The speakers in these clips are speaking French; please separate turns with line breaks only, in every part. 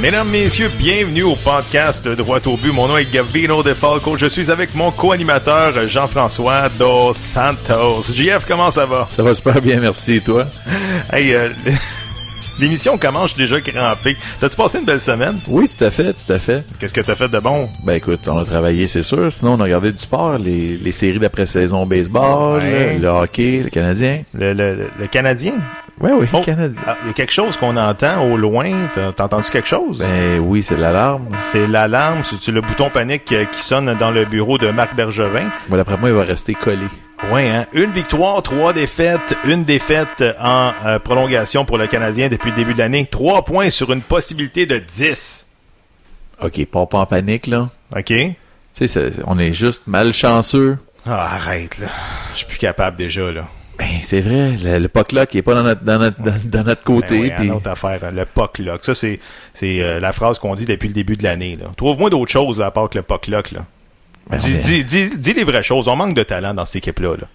Mesdames, Messieurs, bienvenue au podcast Droit au but. Mon nom est Gavino De Falco. Je suis avec mon co-animateur Jean-François Dos Santos. JF, comment ça va?
Ça va super bien, merci. Et toi?
Hey, euh, l'émission commence, déjà crampé. T'as-tu passé une belle semaine?
Oui, tout à fait, tout à fait.
Qu'est-ce que t'as fait de bon?
Ben écoute, on a travaillé, c'est sûr. Sinon, on a regardé du sport, les, les séries d'après-saison baseball,
Ouais.
le hockey, le Canadien.
Le, le- le Canadien?
Oui, oui,
Oh,
Canadien.
ah, Il y a quelque chose qu'on entend au loin. T'as entendu quelque chose?
Ben oui, c'est l'alarme.
C'est l'alarme, c'est le bouton panique euh, qui sonne dans le bureau de Marc Bergevin.
Bon, d'après moi, il va rester collé.
Ouais, hein? Une victoire, trois défaites, une défaite en euh, prolongation pour le Canadien depuis le début de l'année. Trois points sur une possibilité de 10.
OK, pas, pas en panique, là.
OK?
Tu sais, on est juste malchanceux.
Ah, arrête, là. Je suis plus capable déjà, là.
Ben, c'est vrai, le, le puck là qui est pas dans notre, dans notre, dans, dans notre côté.
Ben oui,
puis-
autre affaire, le puck lock. Ça, c'est, c'est euh, la phrase qu'on dit depuis le début de l'année. Trouve-moi d'autres choses là, à part que le. Là.
Ben,
dis,
on est-
dis, dis, dis les vraies choses. On manque de talent dans cette équipe-là. Là.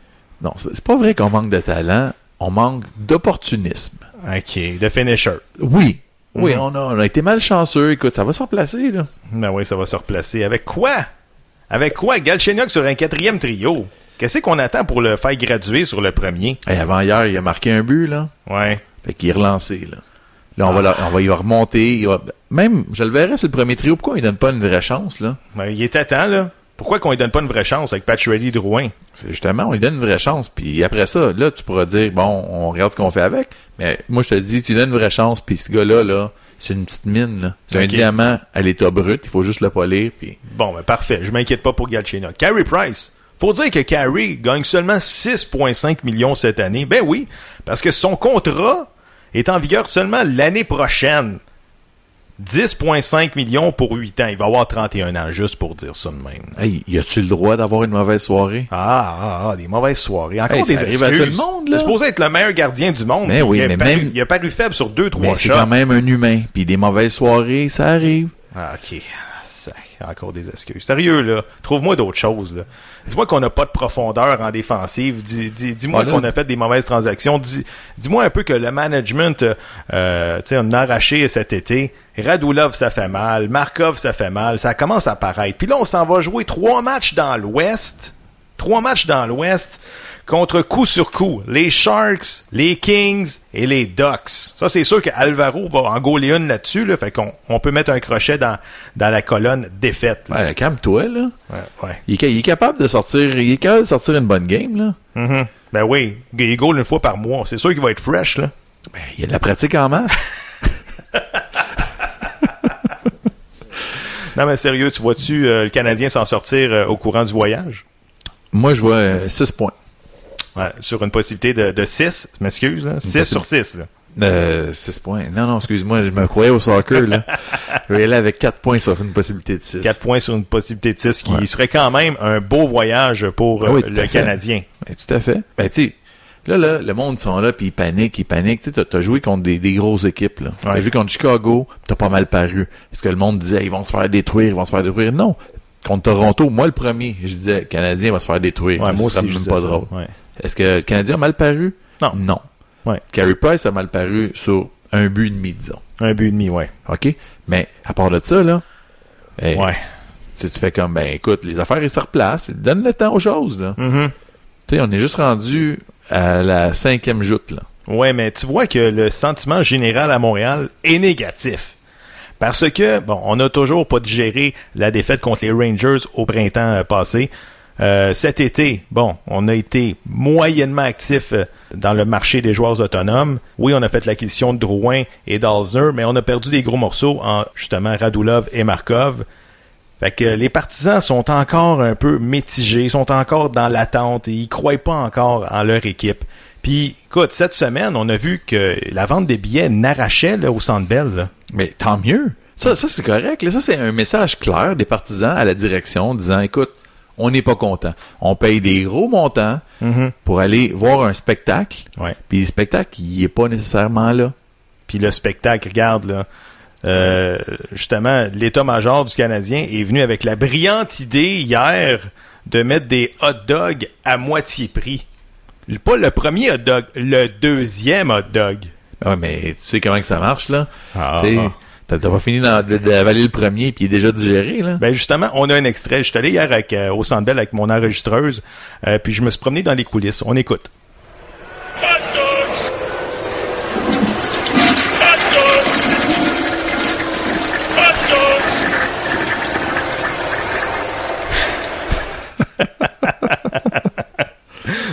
Non, c'est pas vrai qu'on manque de talent. On manque d'opportunisme.
OK. De finisher.
Oui. Oui,
Mhm.
on, a, on a été malchanceux. Écoute, ça va se replacer, là.
Ben oui, ça va se replacer. Avec quoi? Avec quoi? Galchenyuk sur un quatrième trio. Qu'est-ce qu'on attend pour le faire graduer sur le premier?
Hey, avant hier, il a marqué un but, là.
Ouais.
Fait qu'il est relancé, là. Là, on, va, la- on va y remonter. va- Même, je le verrais, c'est le premier trio. Pourquoi il donne pas une vraie chance, là?
Ben, il était temps, là. Pourquoi qu'on lui donne pas une vraie chance avec Patch Drouin?
C'est Justement, on lui donne une vraie chance. Puis après ça, là, tu pourras dire, bon, on regarde ce qu'on fait avec. Mais moi, je te dis, tu lui donnes une vraie chance. Puis ce gars-là, là, c'est une petite mine, là. C'est un diamant à l'état brut. Il faut juste le polir. Puis
Bon, ben parfait. Je m'inquiète pas pour Galchenyuk. Carey Price. Faut dire que Carey gagne seulement 6,5 millions cette année. Ben oui, parce que son contrat est en vigueur seulement l'année prochaine. 10,5 millions pour 8 ans. Il va avoir 31 ans, juste pour dire ça de même.
Hey, y a-tu le droit d'avoir une mauvaise soirée?
Ah, ah, ah, des mauvaises soirées. Encore
Hey,
des
arrive à
excuses.
tout le monde, là.
C'est supposé être le meilleur gardien du monde.
Mais
puis
oui,
il a
mais
paru,
même-
Il a paru faible sur deux, trois
Mais c'est
shots.
quand même un humain. Puis des mauvaises soirées, ça arrive.
Ah, ok. Encore des excuses. Sérieux, là. Trouve-moi d'autres choses, là. Dis-moi qu'on n'a pas de profondeur en défensive. Dis, dis, dis-moi qu'on a fait des mauvaises transactions. Dis, dis-moi un peu que le management, euh, euh, tu sais, on a arraché cet été. Radulov, ça fait mal. Markov, ça fait mal. Ça commence à paraître. Puis là, on s'en va jouer trois matchs dans l'Ouest. Trois matchs dans l'Ouest contre coup sur coup. Les Sharks, les Kings et les Ducks. Ça, c'est sûr qu'Alvaro va en gauler une là-dessus. Là, fait qu'on on peut mettre un crochet dans, dans la colonne défaite. là.
Ouais, calme-toi, là.
Ouais, ouais.
Il est, ca- il est capable de sortir, il est capable de sortir une bonne game, là.
Mhm. Ben oui, il goal une fois par mois. C'est sûr qu'il va être fresh, là.
Ben, il y a de la pratique en masse.
Non, mais sérieux, tu vois-tu euh, le Canadien s'en sortir euh, au courant du voyage?
Moi, je vois 6 points.
Ouais, sur une possibilité de, de 6, je m'excuse, 6 sur 6. Là.
Euh, 6 points. Non, non, excuse-moi, je me croyais au soccer, là. Je vais aller avec 4 points sur une possibilité de 6.
4 points sur une possibilité de 6, qui
Ouais.
serait quand même un beau voyage pour euh,
Ah oui, tout
le. Canadien.
Ben, tout à fait. Ben, tu là, là, le monde sont là, puis ils paniquent, ils paniquent. Tu t'as joué contre des, des grosses équipes, là.
Ouais.
T'as joué contre Chicago, t'as pas mal paru. Parce que le monde disait, ils vont se faire détruire, ils vont se faire détruire. Non. Contre Toronto, moi, le premier, je disais, le Canadien va se faire détruire.
Ouais, moi je
même
disais
pas
ça.
drôle. Est-ce que le Canadien a mal paru?
Non.
Non.
Ouais.
Carey Price a mal paru sur un but et demi, disons.
Un but et demi, ouais.
OK? Mais, à part de ça, là, eh,
Ouais.
tu, tu fais comme, ben, écoute, les affaires, ils se replacent. Donne le temps aux choses, là.
Mhm.
Tu sais, on est juste rendu à la cinquième joute, là.
Ouais, mais tu vois que le sentiment général à Montréal est négatif. Parce que, bon, on n'a toujours pas digéré la défaite contre les Rangers au printemps euh, passé. Euh, cet été, bon, on a été moyennement actif euh, dans le marché des joueurs autonomes. Oui, on a fait l'acquisition de Drouin et d'Alzner, mais on a perdu des gros morceaux en justement Radulov et Markov. Fait que les partisans sont encore un peu mitigés, sont encore dans l'attente et ils croient pas encore en leur équipe. Puis, écoute, cette semaine, on a vu que la vente des billets n'arrachait au Centre Bell.
Mais tant mieux. Ça, c'est correct. Ça, c'est un message clair des partisans à la direction disant, écoute, on n'est pas content. On paye des gros montants pour aller voir un spectacle.
Ouais.
Puis le spectacle, il est pas nécessairement là.
Puis le spectacle, regarde là. euh, justement, l'état-major du Canadien est venu avec la brillante idée hier de mettre des hot dogs à moitié prix. Pas le premier hot dog, le deuxième hot dog.
Ouais, mais tu sais comment que ça marche, là?
Ah.
T'as pas fini d'avaler le premier puis déjà digéré, là?
Ben justement, on a un extrait. Je suis allé hier avec, euh, au Centre Bell avec mon enregistreuse, euh, puis je me suis promené dans les coulisses. On écoute.
Hot dogs! Hot dogs! Hot dogs!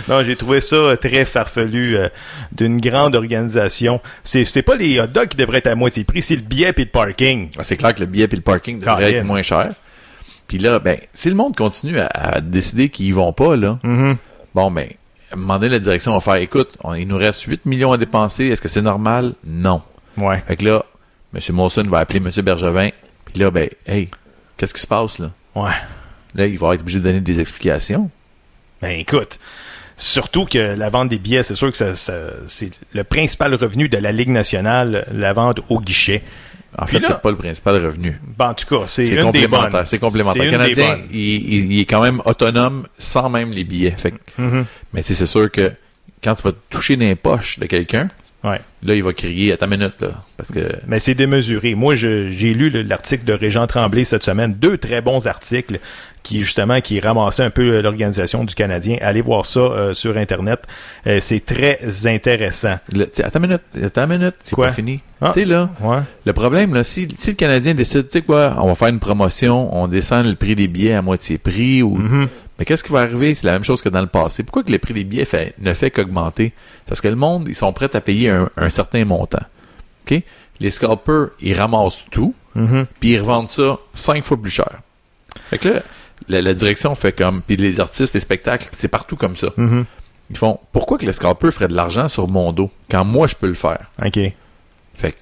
Non, j'ai trouvé ça très farfelu euh, d'une grande organisation. C'est c'est pas les hot dogs qui devraient être à moitié prix, c'est le billet et le parking.
Ah, C'est clair que le billet et le parking devraient être moins cher. Puis là, ben, si le monde continue à, à décider qu'ils y vont pas, là,
Mm-hmm.
bon, ben, à un moment donné, la direction va faire, écoute, on- il nous reste 8 millions à dépenser, est-ce que c'est normal? Non.
Ouais.
Fait que là, M. Molson va appeler M. Bergevin, puis là, ben, hey, qu'est-ce qui se passe, là?
Ouais.
Là, il va être obligé de donner des explications.
Ben écoute, surtout que la vente des billets, c'est sûr que ça, ça- c'est le principal revenu de la Ligue nationale, la vente au guichet.
En
Puis
fait, c'est pas le principal revenu.
Ben, en tout cas, c'est
complémentaire. C'est complémentaire.
C'est
Le Canadien, il, il- il est quand même autonome sans même les billets. Fait
Mm-hmm.
Mais c'est sûr que quand tu vas toucher dans les poches de quelqu'un,
Ouais.
là, il va crier à ta minute, là. Parce que,
Mais c'est démesuré. Moi, j'ai lu le- l'article de Régent Tremblay cette semaine, deux très bons articles qui justement qui ramassaient un peu l'organisation du Canadien. Allez voir ça euh, sur internet. Euh, c'est très intéressant.
sais, à ta minute, à ta minute, c'est pas fini.
Ah.
Tu sais, là,
Ouais.
le problème, là, si, si le Canadien décide, tu sais quoi, on va faire une promotion, on descend le prix des billets à moitié prix, ou,
Mm-hmm.
Mais qu'est-ce qui va arriver? C'est la même chose que dans le passé. Pourquoi que le prix des billets fait, ne fait qu'augmenter? Parce que le monde, ils sont prêts à payer un, un certain montant. Les scalpers, ils ramassent tout,
Mhm.
puis ils revendent ça cinq fois plus cher. Fait que là, la, la direction fait comme, puis les artistes, les spectacles, c'est partout comme ça.
Mhm.
Ils font, pourquoi que le scalper ferait de l'argent sur mon dos quand moi je peux le faire?
OK.
Fait que,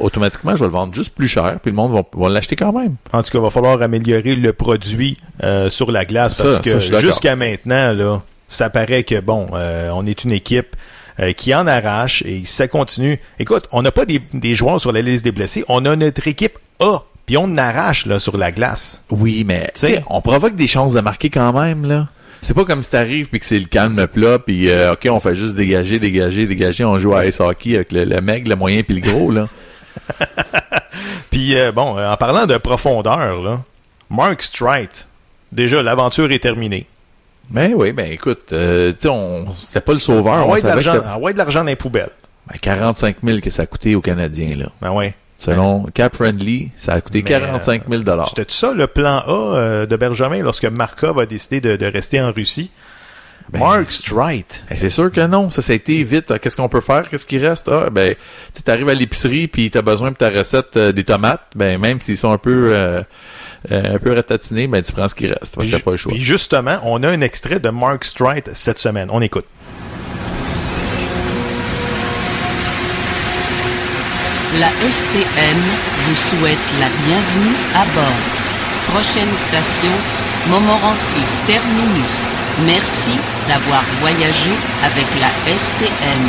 automatiquement, je vais le vendre juste plus cher, puis le monde va, va l'acheter quand même.
En tout cas, il va falloir améliorer le produit euh, sur la glace parce
ça,
que jusqu'à maintenant, là, ça paraît que bon, euh, on est une équipe euh, qui en arrache et ça continue. Écoute, on n'a pas des, des joueurs sur la liste des blessés, on a notre équipe A, puis on arrache là sur la glace.
Oui, mais tu
T'sais-
sais, on provoque des chances de marquer quand même, là. C'est pas comme si t'arrives puis que c'est le calme plat puis euh, ok on fait juste dégager dégager dégager on joue à ice hockey avec le, le mec le moyen puis le gros là
Puis euh, bon, euh, en parlant de profondeur, là, Mark Strite, déjà l'aventure est terminée.
ben oui ben écoute euh, tu sais on c'était pas le sauveur on
Envoie de l'argent, envoie de l'argent dans les poubelles.
ben, 45 000 que ça a coûté aux Canadiens là
Ben ouais.
selon Cap Friendly ça a coûté
Mais, euh,
45 000 dollars
C'était ça le plan A euh, de Benjamin lorsque Markov a décidé de, de rester en Russie?
Ben,
Mark Strite.
Ben, c'est sûr que non, ça, ça a été vite. Ah, Qu'est-ce qu'on peut faire? Qu'est-ce qui reste? Ah, ben, tu arrives à l'épicerie puis t'as besoin pour ta recette euh, des tomates. Ben, même s'ils sont un peu, euh, euh, un peu ratatinés, ben, tu prends ce qui reste. Parce que pas le choix.
Puis justement, on a un extrait de Mark Strite cette semaine. On écoute.
La STM vous souhaite la bienvenue à bord. Prochaine station, Montmorency Terminus. Merci d'avoir voyagé avec la STM.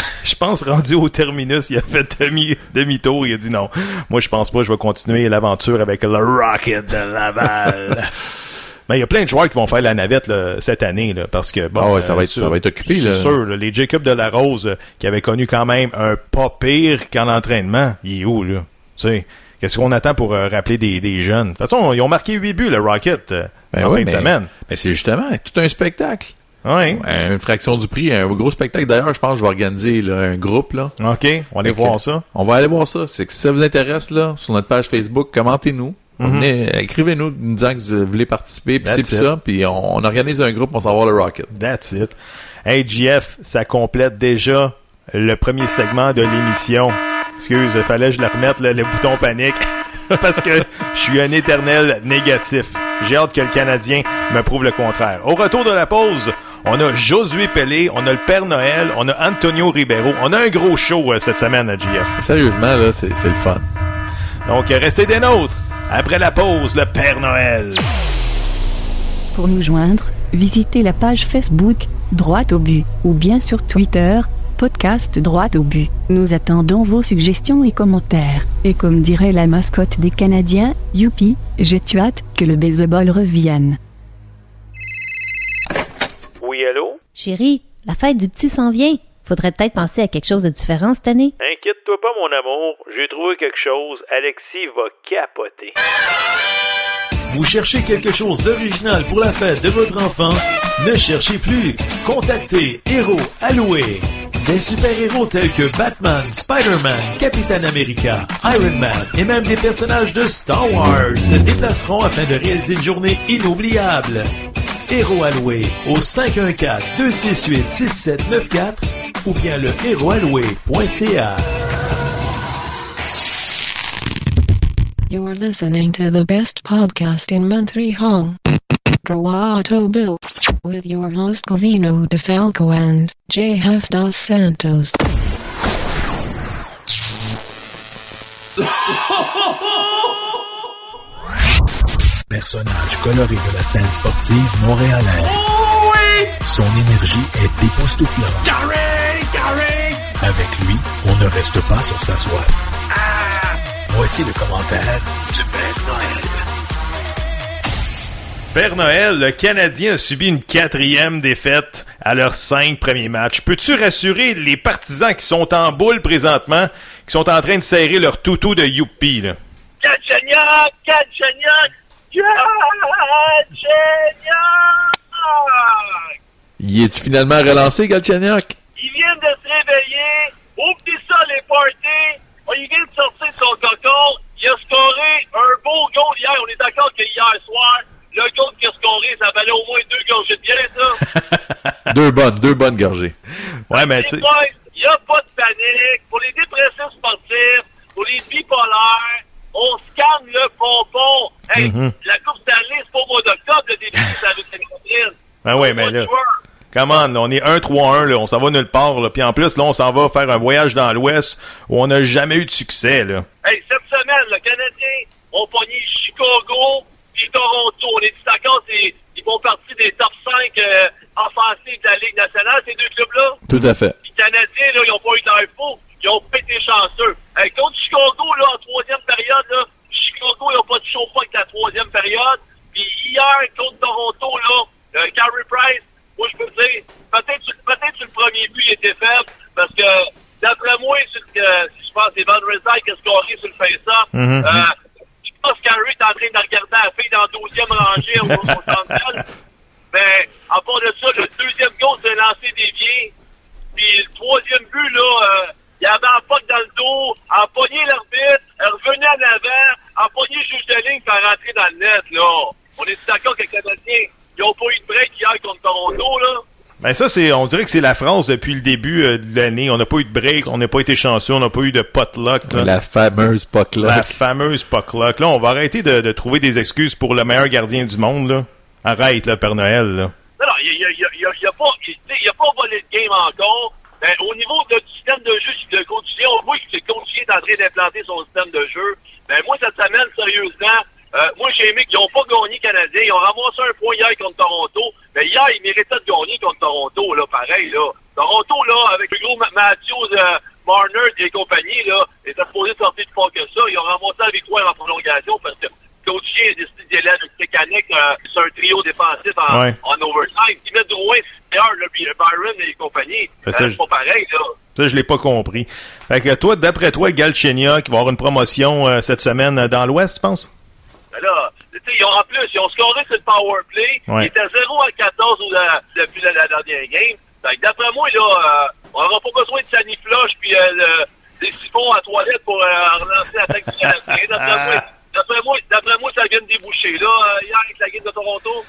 Je pense rendu au terminus, il a fait demi, demi-tour, il a dit non. Moi, je pense pas, je vais continuer l'aventure avec le Rocket de Laval. Mais il y a plein de joueurs qui vont faire la navette là, cette année, là, parce que bon,
Ah ouais, ça va
euh,
être- ça va être occupé,
C'est sûr, là, les Jacob de la Rose euh, qui avaient connu quand même un pas pire qu'en entraînement, il est où là? Tu sais, qu'est-ce qu'on attend pour euh, rappeler des, des jeunes? De toute façon, ils ont marqué 8 buts le Rocket euh,
Ben
en
oui,
fin de semaine.
Mais c'est justement tout un spectacle.
Ouais.
Une fraction du prix, un gros spectacle. D'ailleurs, je pense que je vais organiser là, un groupe, là.
OK, on va aller voir ça.
On va aller voir ça. C'est que si ça vous intéresse, là, sur notre page Facebook, commentez-nous. Venez, Écrivez-nous nous disant que vous voulez participer, puis
Mhm.
C'est ça, puis on, on organise un groupe, on s'en va le Rocket.
That's it. Hey, GF, ça complète déjà le premier segment de l'émission. Excuse, fallait que je le remette, là, le bouton panique. Parce que je suis un éternel négatif. J'ai hâte que le Canadien me prouve le contraire. Au retour de la pause, on a Josué Pelé, on a le Père Noël, on a Antonio Ribeiro. On a un gros show euh, cette semaine à GF.
Sérieusement, là, c'est c'est le fun.
Donc, euh, restez des nôtres. Après la pause, le Père Noël.
Pour nous joindre, visitez la page Facebook, Droite au but, ou bien sur Twitter, podcast Droite au but. Nous attendons vos suggestions et commentaires. Et comme dirait la mascotte des Canadiens, youpi, j'ai hâte que le baseball revienne.
Oui, allô?
Chérie, la fête du petit s'en vient. Faudrait peut-être penser à quelque chose de différent cette année.
Inquiète-toi pas, mon amour. J'ai trouvé quelque chose. Alexis va capoter.
Vous cherchez quelque chose d'original pour la fête de votre enfant? Ne cherchez plus. Contactez Héros Alloué. Des super-héros tels que Batman, Spider-Man, Captain America, Iron Man et même des personnages de Star Wars se déplaceront afin de réaliser une journée inoubliable. Héros Alloué au 514-268-6794 ou bien le héroalloué.ca.
You're listening to the best podcast in Montreal. Droito Bill. With your host Covino DeFalco and JF Dos Santos.
Personnage coloré de la scène sportive montréalaise. Oh oui! Son énergie est époustouflante. Avec lui, on ne reste pas sur sa soif. Ah! Voici le commentaire du Père Noël.
Père Noël, le Canadien a subi une quatrième défaite à leurs cinq premiers matchs. Peux-tu rassurer les partisans qui sont en boule présentement, qui sont en train de serrer leur toutou de youpi, là?
Galchenyuk! Galchenyuk! Galchenyuk!
Il est finalement relancé, Galchenyuk?
Il vient de se réveiller. Oublie ça, les parties. Il vient de sortir de son cocon. Il a scoré un beau goal hier. On est d'accord que hier soir, le goal qu'il a scoré, ça valait au moins deux gorgées de bière, ça.
deux bonnes, deux bonnes gorgées.
Ouais, mais tu
Il n'y a pas de panique. Pour les dépressifs sportifs, pour les bipolaires, on scanne le pompon. Hey,
Mhm.
la Coupe Stanley, c'est pas au mois d'octobre, le début, ça veut dire
Ah ouais, mais là, come on, on est 1-3-1, là, on s'en va nulle part, là. Puis en plus, là, on s'en va faire un voyage dans l'Ouest où on n'a jamais eu de succès, là.
Hey, cette semaine, le Canadien ont pogné Chicago puis Toronto. On est d'accord, c'est- ils font partie des top 5 euh, offensifs de la Ligue nationale, ces deux clubs-là?
Tout à fait.
Les Canadiens, là, ils ont pas eu d'infos. Ils ont pété chanceux. Hey, contre Chicago, là, en troisième période, là, Chicago, ils ont pas de chaud avec la troisième période. Puis hier, contre Toronto, là, euh, Carey Price, moi, je peux te dire, peut-être peut-être sur le premier but, il était faible, parce que, d'après moi, sur, le- euh, je pense c'est Van Rizal qui a scoré sur le face-off.
Mhm.
Euh, je pense que Carey est en train de regarder la fille dans la douzième rangée au, au centre ville. Mais, à part de ça, le deuxième goal, c'est un lancer dévié. Puis le troisième but, là, euh, il avait un pote dans le dos, empoigné l'arbitre, elle revenait en avant, empoigné le juge de ligne, faire rentrer dans le net, là. On est d'accord que les Canadiens, ils n'ont pas eu de break hier contre Toronto, là.
Ben ça, c'est, on dirait que c'est la France depuis le début euh, de l'année. On n'a pas eu de break, on n'a pas été chanceux, on n'a pas eu de potluck. là.
La fameuse puck
La fameuse potluck. Là, on va arrêter de, de trouver des excuses pour le meilleur gardien du monde, là. Arrête, là, Père Noël, là.
Non, non, il n'y a, y a- y a pas, il- tu sais, il y a pas volé de game encore. Mais au niveau de- du système de jeu, si le coach, on voit que le coach est en train d'implanter son système de jeu. Mais moi, cette semaine, sérieusement, euh, moi, j'ai aimé qu'ils n'ont pas gagné Canadien. Ils ont ramassé un point hier contre Toronto. Mais hier, ils méritaient de gagner contre Toronto, là, pareil, là. Toronto, là, avec le gros Ma- Matthews, euh, Marner et compagnie, là, était supposé sortir plus fort que ça. Ils ont ramassé la victoire en prolongation parce que Coachier a décidé d'y aller avec mécanique euh, sur un trio défensif en,
Ouais.
en overtime. Ils mettent Drouin, meilleur, là, puis Byron et compagnie.
C'est
Euh, c'est pas pareil, là.
Ça, je l'ai pas compris. Fait que toi, d'après toi, Galchenia, qui va avoir une promotion euh, cette semaine euh, dans l'Ouest, tu penses?
Là, ils ont, en plus, ils ont scoré sur le power play.
Ouais.
Ils étaient 0 à 14 ou la- depuis la, la dernière game. D'après moi, là, euh, on n'aura pas besoin de sanifloche puis euh, le- des siphons à toilette pour euh, relancer l'attaque du Canadien. D'après moi, d'après moi, d'après moi, ça vient de déboucher. Là, euh, hier, avec la game de Toronto,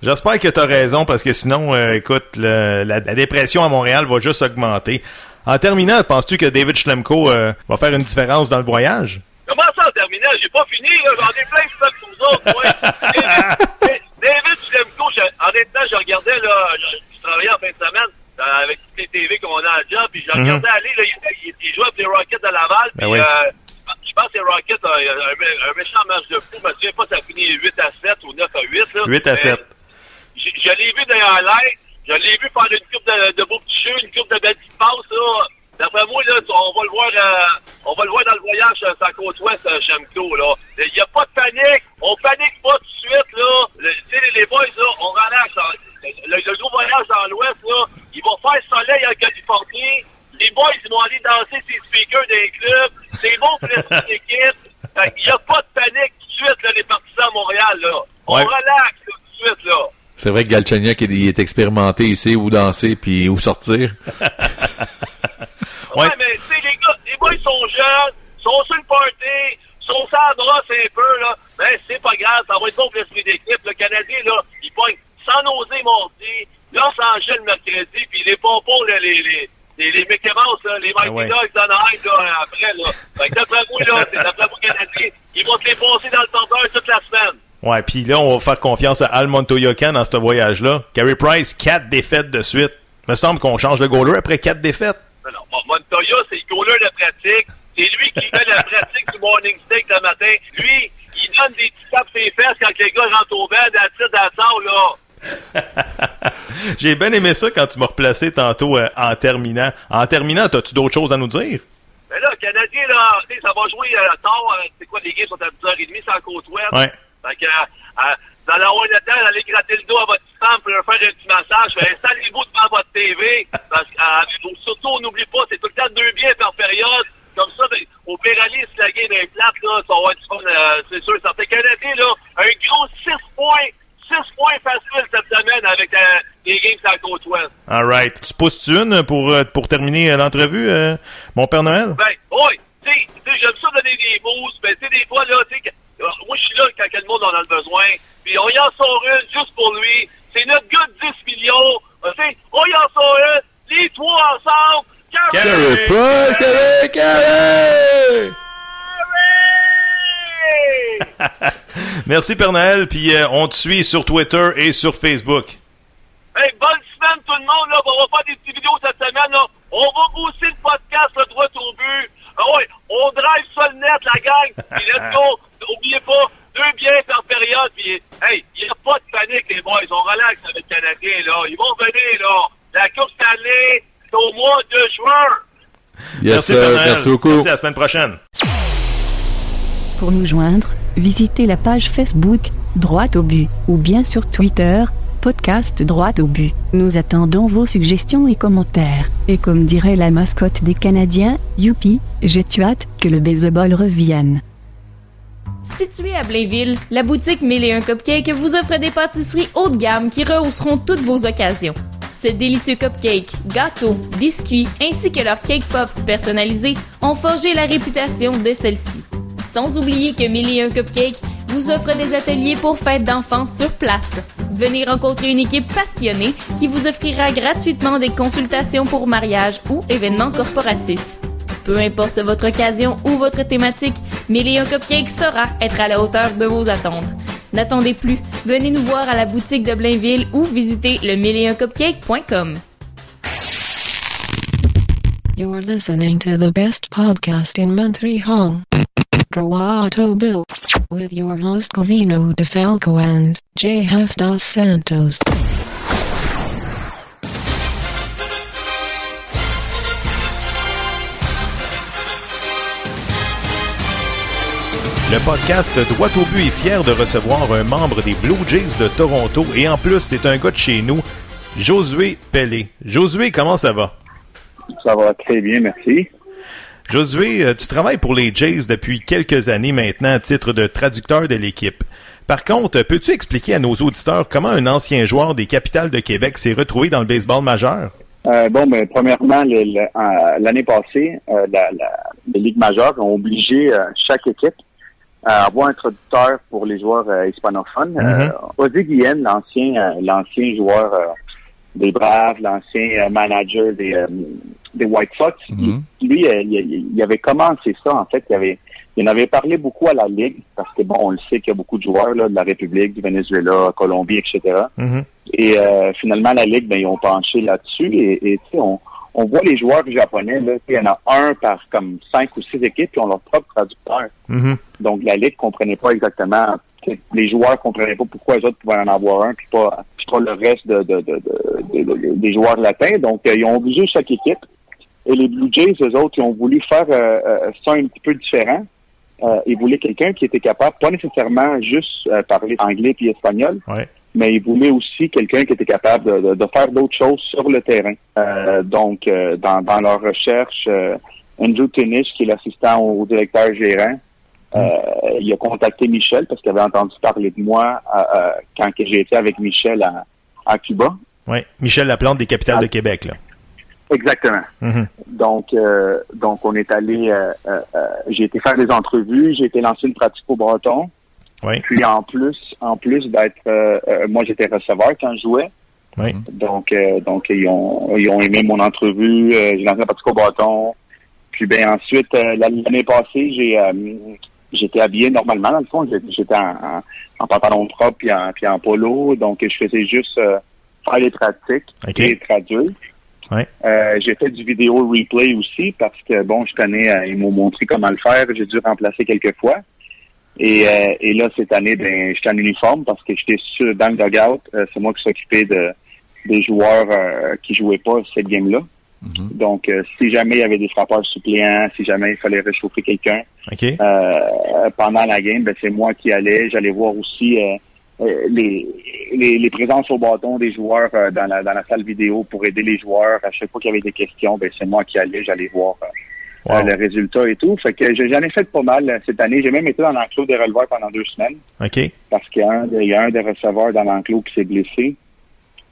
J'espère que tu as raison parce que sinon, euh, écoute, le- la, la dépression à Montréal va juste augmenter. En terminant, penses-tu que David Schlemko euh, va faire une différence dans le voyage?
Comment ça en terminant? J'ai pas fini, là. J'en ai plein de stuff pour vous autres, ouais. David, je- honnêtement, je regardais, là, je, travaillais en fin de semaine euh, avec toutes les TV qu'on a à la job, puis je
Mhm.
regardais aller, là, il, il, il jouait avec les Rockets de Laval, puis
Ben oui.
euh, je pense que les Rockets ont un, un méchant match de je me souviens pas, ça a fini 8 à 7 ou 9 à 8. Là.
8 à
Mais
7.
Je, je l'ai vu les highlights. Je l'ai vu faire une coupe de, de beaux petits jeux, une coupe de belles petites passes, là. D'après moi, là, on va le voir, euh, on va le voir dans le voyage sur la côte ouest, euh, Chamco, là. Il n'y a pas de panique. On panique pas tout de suite, là. Le- Tu sais, les, les boys, là, on relaxe. hein. Le, le gros voyage dans l'ouest, là, il va faire soleil en Californie. Les boys, ils vont aller danser ces speakers des clubs. C'est bon pour l'esprit d'équipe. Fait qu'il n'y a pas de panique tout de suite, là, les partisans à Montréal, là. On
Ouais.
relaxe, tout de suite, là.
C'est vrai que Galchenyuk, il il est expérimenté, il sait où danser puis où sortir.
Ouais, mais tu sais, les gars, les ils sont jeunes, sont sur le party, sont sans brosse un peu, là. Mais c'est pas grave, ça va être bon pour l'esprit d'équipe. Le Canadien, là, il pogne sans oser mardi, Los Angeles mercredi, puis les pompons, là, les, les, les, les Mickey Mouse, là, les Mighty
Ah ouais.
Dogs d'Anaheim, là, après, là. Fait que d'après moi, là, c'est d'après moi, Canadien, ils vont te les dans le tombeur toute la semaine.
Ouais, puis là, on va faire confiance à Al Montoyokan dans ce voyage-là. Carey Price, quatre défaites de suite. Me semble qu'on change de goaler après quatre défaites.
Montoya, c'est le goaler de pratique. C'est lui qui fait la pratique du morning stick le matin. Lui, il donne des petits tapes ses fesses quand les gars rentrent au bed, à titre d'assaut, là.
J'ai bien aimé ça quand tu m'as replacé tantôt euh, en terminant. En terminant, as-tu d'autres choses à nous dire?
Mais là, le Canadien, là, ça va jouer euh, tard. euh, c'est quoi, les games sont à 10h30 sur la côte ouest.
Ouais.
Fait que, euh, euh, vous allez avoir le temps d'aller gratter le dos à votre femme pour leur faire un petit massage. Installez-vous devant votre TV. Parce que, euh, surtout, on n'oublie pas, c'est tout le temps deux biens par période. Comme ça, ben, au Péralis, si la game est plate, là, ça va être fun, euh, c'est sûr. Ça fait Canadien, là, un gros 6 points. 6 points faciles cette semaine avec euh, les games sur la côte ouest.
All right. Tu pousses-tu une pour, euh, pour terminer l'entrevue, euh, mon Père Noël?
Ben, oui, tu sais, j'aime ça donner des boosts, mais tu sais, des fois, là, tu sais, moi, je suis là quand quel monde en a le besoin, puis on y en sort une juste pour lui. C'est notre gars de 10 millions, on y en sort une, les trois ensemble,
Carey Price, Carey, Carey!
Merci, Père Noël, puis euh, on te suit sur Twitter et sur Facebook.
Hey, bonne semaine tout le monde, là, on va faire des petites vidéos cette semaine, là. On va booster le podcast, le droit au but. Ah ouais, on drive sur le net, la gang, puis let's go. N'oubliez pas, deux biens par période, puis hey, il n'y a pas de panique, les boys, on relaxe avec les Canadiens, là. Ils vont venir, là. La Coupe Stanley, c'est au mois de juin.
Yes,
merci, Noël.
Merci beaucoup.
Merci, à la semaine prochaine.
Pour nous joindre, visitez la page Facebook Droite au but ou bien sur Twitter podcast Droite au but. Nous attendons vos suggestions et commentaires. Et comme dirait la mascotte des Canadiens, youpi, j'ai hâte que le baseball revienne?
Située à Blainville, la boutique 1001 Cupcakes vous offre des pâtisseries haut de gamme qui rehausseront toutes vos occasions. Ces délicieux cupcakes, gâteaux, biscuits ainsi que leurs cake pops personnalisés ont forgé la réputation de celle-ci. Sans oublier que 1001 Cupcakes vous offre des ateliers pour fêtes d'enfants sur place. Venez rencontrer une équipe passionnée qui vous offrira gratuitement des consultations pour mariage ou événements corporatifs. Peu importe votre occasion ou votre thématique, 1001 Cupcakes saura être à la hauteur de vos attentes. N'attendez plus, venez nous voir à la boutique de Blainville ou visitez le 1001cupcake.com.
You're listening to the best podcast in Montreal. Droito Bill. With your host Covino DeFalco and J.F. Dos Santos.
Le podcast Droit au but est fier de recevoir un membre des Blue Jays de Toronto et en plus, c'est un gars de chez nous, Josué Pellé. Josué, comment ça va?
Ça va très bien, merci.
Josué, euh, tu travailles pour les Jays depuis quelques années maintenant à titre de traducteur de l'équipe. Par contre, peux-tu expliquer à nos auditeurs comment un ancien joueur des capitales de Québec s'est retrouvé dans le baseball majeur?
Euh, bon, ben, premièrement, l'année passée, euh, la, la, les ligues majeures ont obligé euh, chaque équipe à avoir un traducteur pour les joueurs euh, hispanophones.
Mhm.
Euh, Ozzy Guillen, l'ancien, euh, l'ancien joueur des Braves, l'ancien manager des, des White Sox,
Mhm.
lui, il, il avait commencé ça, en fait. Il, avait, il en avait parlé beaucoup à la Ligue, parce que, bon, on le sait qu'il y a beaucoup de joueurs là, de la République, du Venezuela, Colombie, etc.
Mhm.
Et euh, finalement, la Ligue, ben, ils ont penché là-dessus et, et tu sais, on, on voit les joueurs japonais, là, il y en a un par comme cinq ou six équipes qui ont leur propre traducteur. Donc, la Ligue comprenait pas exactement, les joueurs comprenaient pas pourquoi les autres pouvaient en avoir un, puis pas, puis pas le reste de, de, de, de- de- de- des joueurs latins. Donc, euh, ils ont obligé chaque équipe. Et les Blue Jays, eux autres, ils ont voulu faire euh, euh, ça un petit peu différent. Euh, ils voulaient quelqu'un qui était capable, pas nécessairement juste euh, parler anglais puis espagnol,
Ouais.
mais ils voulaient aussi quelqu'un qui était capable de, de- de faire d'autres choses sur le terrain. Euh, donc, euh, dans, dans leur recherche, euh, Andrew Tennis, qui est l'assistant au directeur gérant, euh, il a contacté Michel parce qu'il avait entendu parler de moi euh, euh, quand j'ai été avec Michel à, à Cuba.
Ouais. Michel Laplante des capitales de Québec, là.
Exactement.
Mhm.
Donc, euh, donc on est allé, j'ai été faire des entrevues, j'ai été lancer une pratique au bâton.
Oui.
Puis en plus, en plus d'être, moi j'étais receveur quand je jouais.
Oui.
Donc, euh, donc ils ont, ils ont aimé mon entrevue. j'ai lancé la pratique au bâton. Puis ben ensuite, l'année passée, j'ai, j'étais habillé normalement dans le fond. J'étais- en, en, en pantalon propre puis en, puis en polo. Donc je faisais juste euh, faire les pratiques
OK.
et traduire.
Ouais.
Euh, j'ai fait du vidéo replay aussi parce que bon, je connais, euh, ils m'ont montré comment le faire. J'ai dû remplacer quelques fois. Et, euh, et là, cette année, ben, j'étais en uniforme parce que j'étais sur, dans le dugout. Euh, c'est moi qui s'occupais de, des joueurs euh, qui jouaient pas cette game-là. Donc, euh, si jamais il y avait des frappeurs suppléants, si jamais il fallait réchauffer quelqu'un euh, pendant la game, ben, c'est moi qui allais. J'allais voir aussi euh, les, les, les présences au bâton des joueurs dans, la, dans la salle vidéo pour aider les joueurs. À chaque fois qu'il y avait des questions, ben, c'est moi qui allais. J'allais voir euh, le résultat et tout. Fait que j'en ai fait pas mal cette année. J'ai même été dans l'enclos des releveurs pendant deux semaines parce qu'il y y a un des receveurs dans l'enclos qui s'est blessé.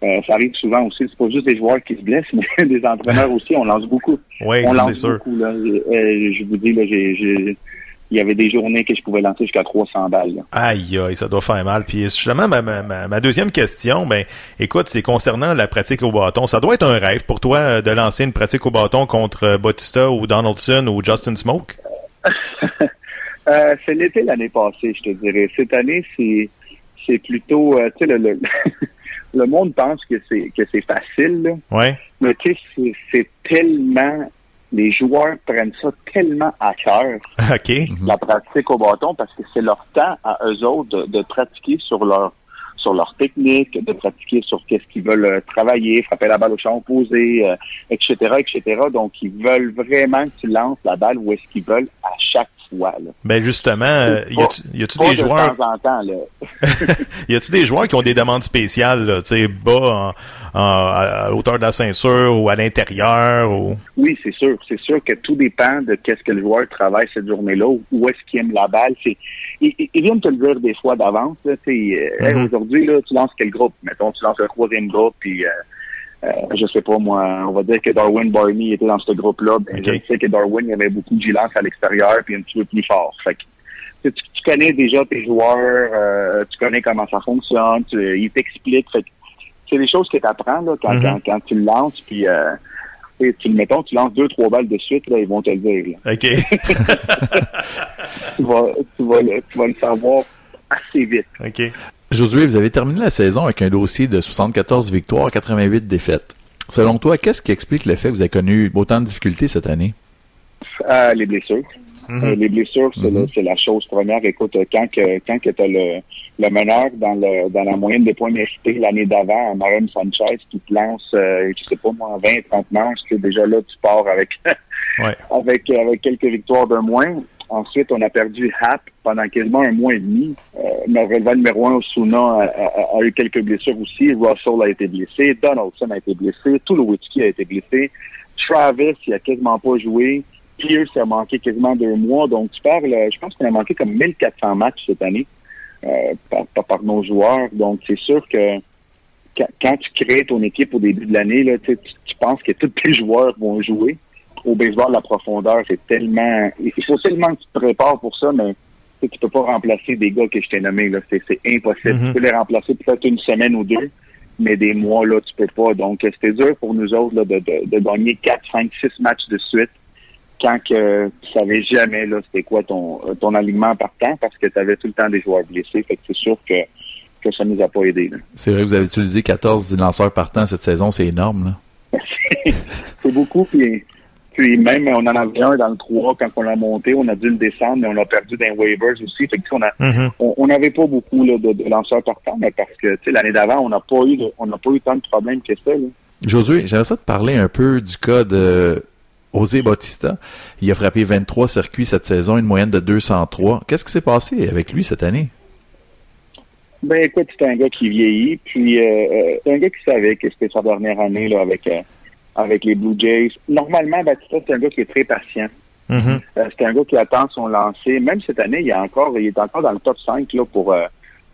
Euh, ça arrive souvent aussi. C'est pas juste des joueurs qui se blessent, mais des entraîneurs aussi. On lance beaucoup.
Oui,
on
ça,
lance
sûr.
beaucoup. Là. Euh, je vous dis, là, j'ai, j'ai- il y avait des journées que je pouvais lancer jusqu'à 300 balles. là.
Aïe, aïe, ça doit faire mal. Puis justement, ma, ma, ma- deuxième question, ben, écoute, c'est concernant la pratique au bâton. Ça doit être un rêve pour toi euh, de lancer une pratique au bâton contre euh, Bautista ou Donaldson ou Justin Smoke?
Euh, c'est l'été l'année passée, je te dirais. Cette année, c'est c'est plutôt, euh, tu sais, le, le, le monde pense que c'est que c'est facile, là.
Ouais.
mais tu sais, c'est- tellement, les joueurs prennent ça tellement à cœur. La pratique au bâton parce que c'est leur temps à eux autres de, de pratiquer sur leur sur leur technique, de pratiquer sur qu'est-ce qu'ils veulent euh, travailler, frapper la balle au champ opposé, euh, etc., etc. Donc, ils veulent vraiment que tu lances la balle où est-ce qu'ils veulent à chaque fois. Là.
Ben justement, euh, y a-tu des
de
joueurs,
temps en temps, là.
y a-tu des joueurs qui ont des demandes spéciales, tu sais, bas en, en- à hauteur de la ceinture ou à l'intérieur ou?
Oui, c'est sûr. C'est sûr que tout dépend de qu'est-ce que le joueur travaille cette journée-là, où est-ce qu'il aime la balle. C'est, ils, ils- viennent te le dire des fois d'avance. Hey,
Mhm.
aujourd'hui, là, tu lances quel groupe? Mettons, tu lances le troisième groupe, puis euh, euh, je sais pas moi, on va dire que Darwin Barney était dans ce groupe-là. Ben, Je sais que Darwin, il y avait beaucoup de gilance à l'extérieur, puis un petit peu plus fort. Fait que, tu, connais déjà tes joueurs, euh, tu connais comment ça fonctionne, tu, ils t'expliquent. C'est des choses que tu apprends là, quand, quand, quand tu le lances, puis euh, tu sais, tu mettons, tu lances deux, trois balles de suite, là, ils vont te le dire. là.
OK.
Tu vas, tu, vas le, tu vas le savoir assez vite.
OK.
Josué, vous avez terminé la saison avec un dossier de 74 victoires, 88 défaites. Selon toi, qu'est-ce qui explique le fait que vous avez connu autant de difficultés cette année?
Euh, les blessures.
Mhm.
Euh, les blessures, c'est
Mhm.
la- c'est la chose première. Écoute, euh, quand que quand que t'as le, le meneur dans le dans la moyenne des points mérités l'année d'avant, Marem Sanchez, qui te lance, euh, je sais pas moi, 20, 30 manches, c'est déjà là tu pars avec
Ouais.
avec avec quelques victoires de moins. Ensuite, on a perdu Hap pendant quasiment un mois et demi. Euh, notre relevant numéro un, Osuna, a, a- a eu quelques blessures aussi. Russell a été blessé. Donaldson a été blessé. Tulowitzki a été blessé. Travis, il a quasiment pas joué. Pierce a manqué quasiment deux mois. Donc, tu parles, je pense qu'on a manqué comme 1400 matchs cette année euh, par, par, nos joueurs. Donc, c'est sûr que quand, quand tu crées ton équipe au début de l'année, tu tu penses que tous tes joueurs vont jouer. Au baseball, la profondeur, c'est tellement... Il faut tellement que tu te prépares pour ça, mais tu sais, tu peux pas remplacer des gars que je t'ai nommés. Là. C'est, c'est impossible.
Mhm.
Tu peux les remplacer peut-être une semaine ou deux, mais des mois, là, tu peux pas. Donc, c'était dur pour nous autres là, de, de, de gagner 4, 5, 6 matchs de suite quand que tu savais jamais là c'était quoi ton ton alignement partant parce que tu avais tout le temps des joueurs blessés. Fait que c'est sûr que, que ça nous a pas aidé. là.
C'est vrai que vous avez utilisé 14 lanceurs partants cette saison, c'est énorme. Là.
c'est beaucoup. Puis, puis même, on en avait un dans le 3 quand on l'a monté. On a dû le descendre, mais on l'a perdu dans les waivers aussi. Fait que, on a,
Mhm.
on n'avait pas beaucoup là, de, de lanceurs partants, mais parce que l'année d'avant, on n'a pas eu de- on n'a pas eu tant de problèmes que ça. Là.
Josué, j'aimerais ça te parler un peu du cas de José Bautista. Il a frappé 23 circuits cette saison, une moyenne de 203. Qu'est-ce qui s'est passé avec lui cette année?
Ben écoute, c'est un gars qui vieillit, puis euh, euh, c'est un gars qui savait que c'était sa dernière année là, avec euh, avec les Blue Jays. Normalement, Batista, c'est un gars qui est très patient.
Mhm.
Euh, c'est un gars qui attend son lancer. Même cette année, il, a encore, il est encore dans le top 5 là, pour, euh,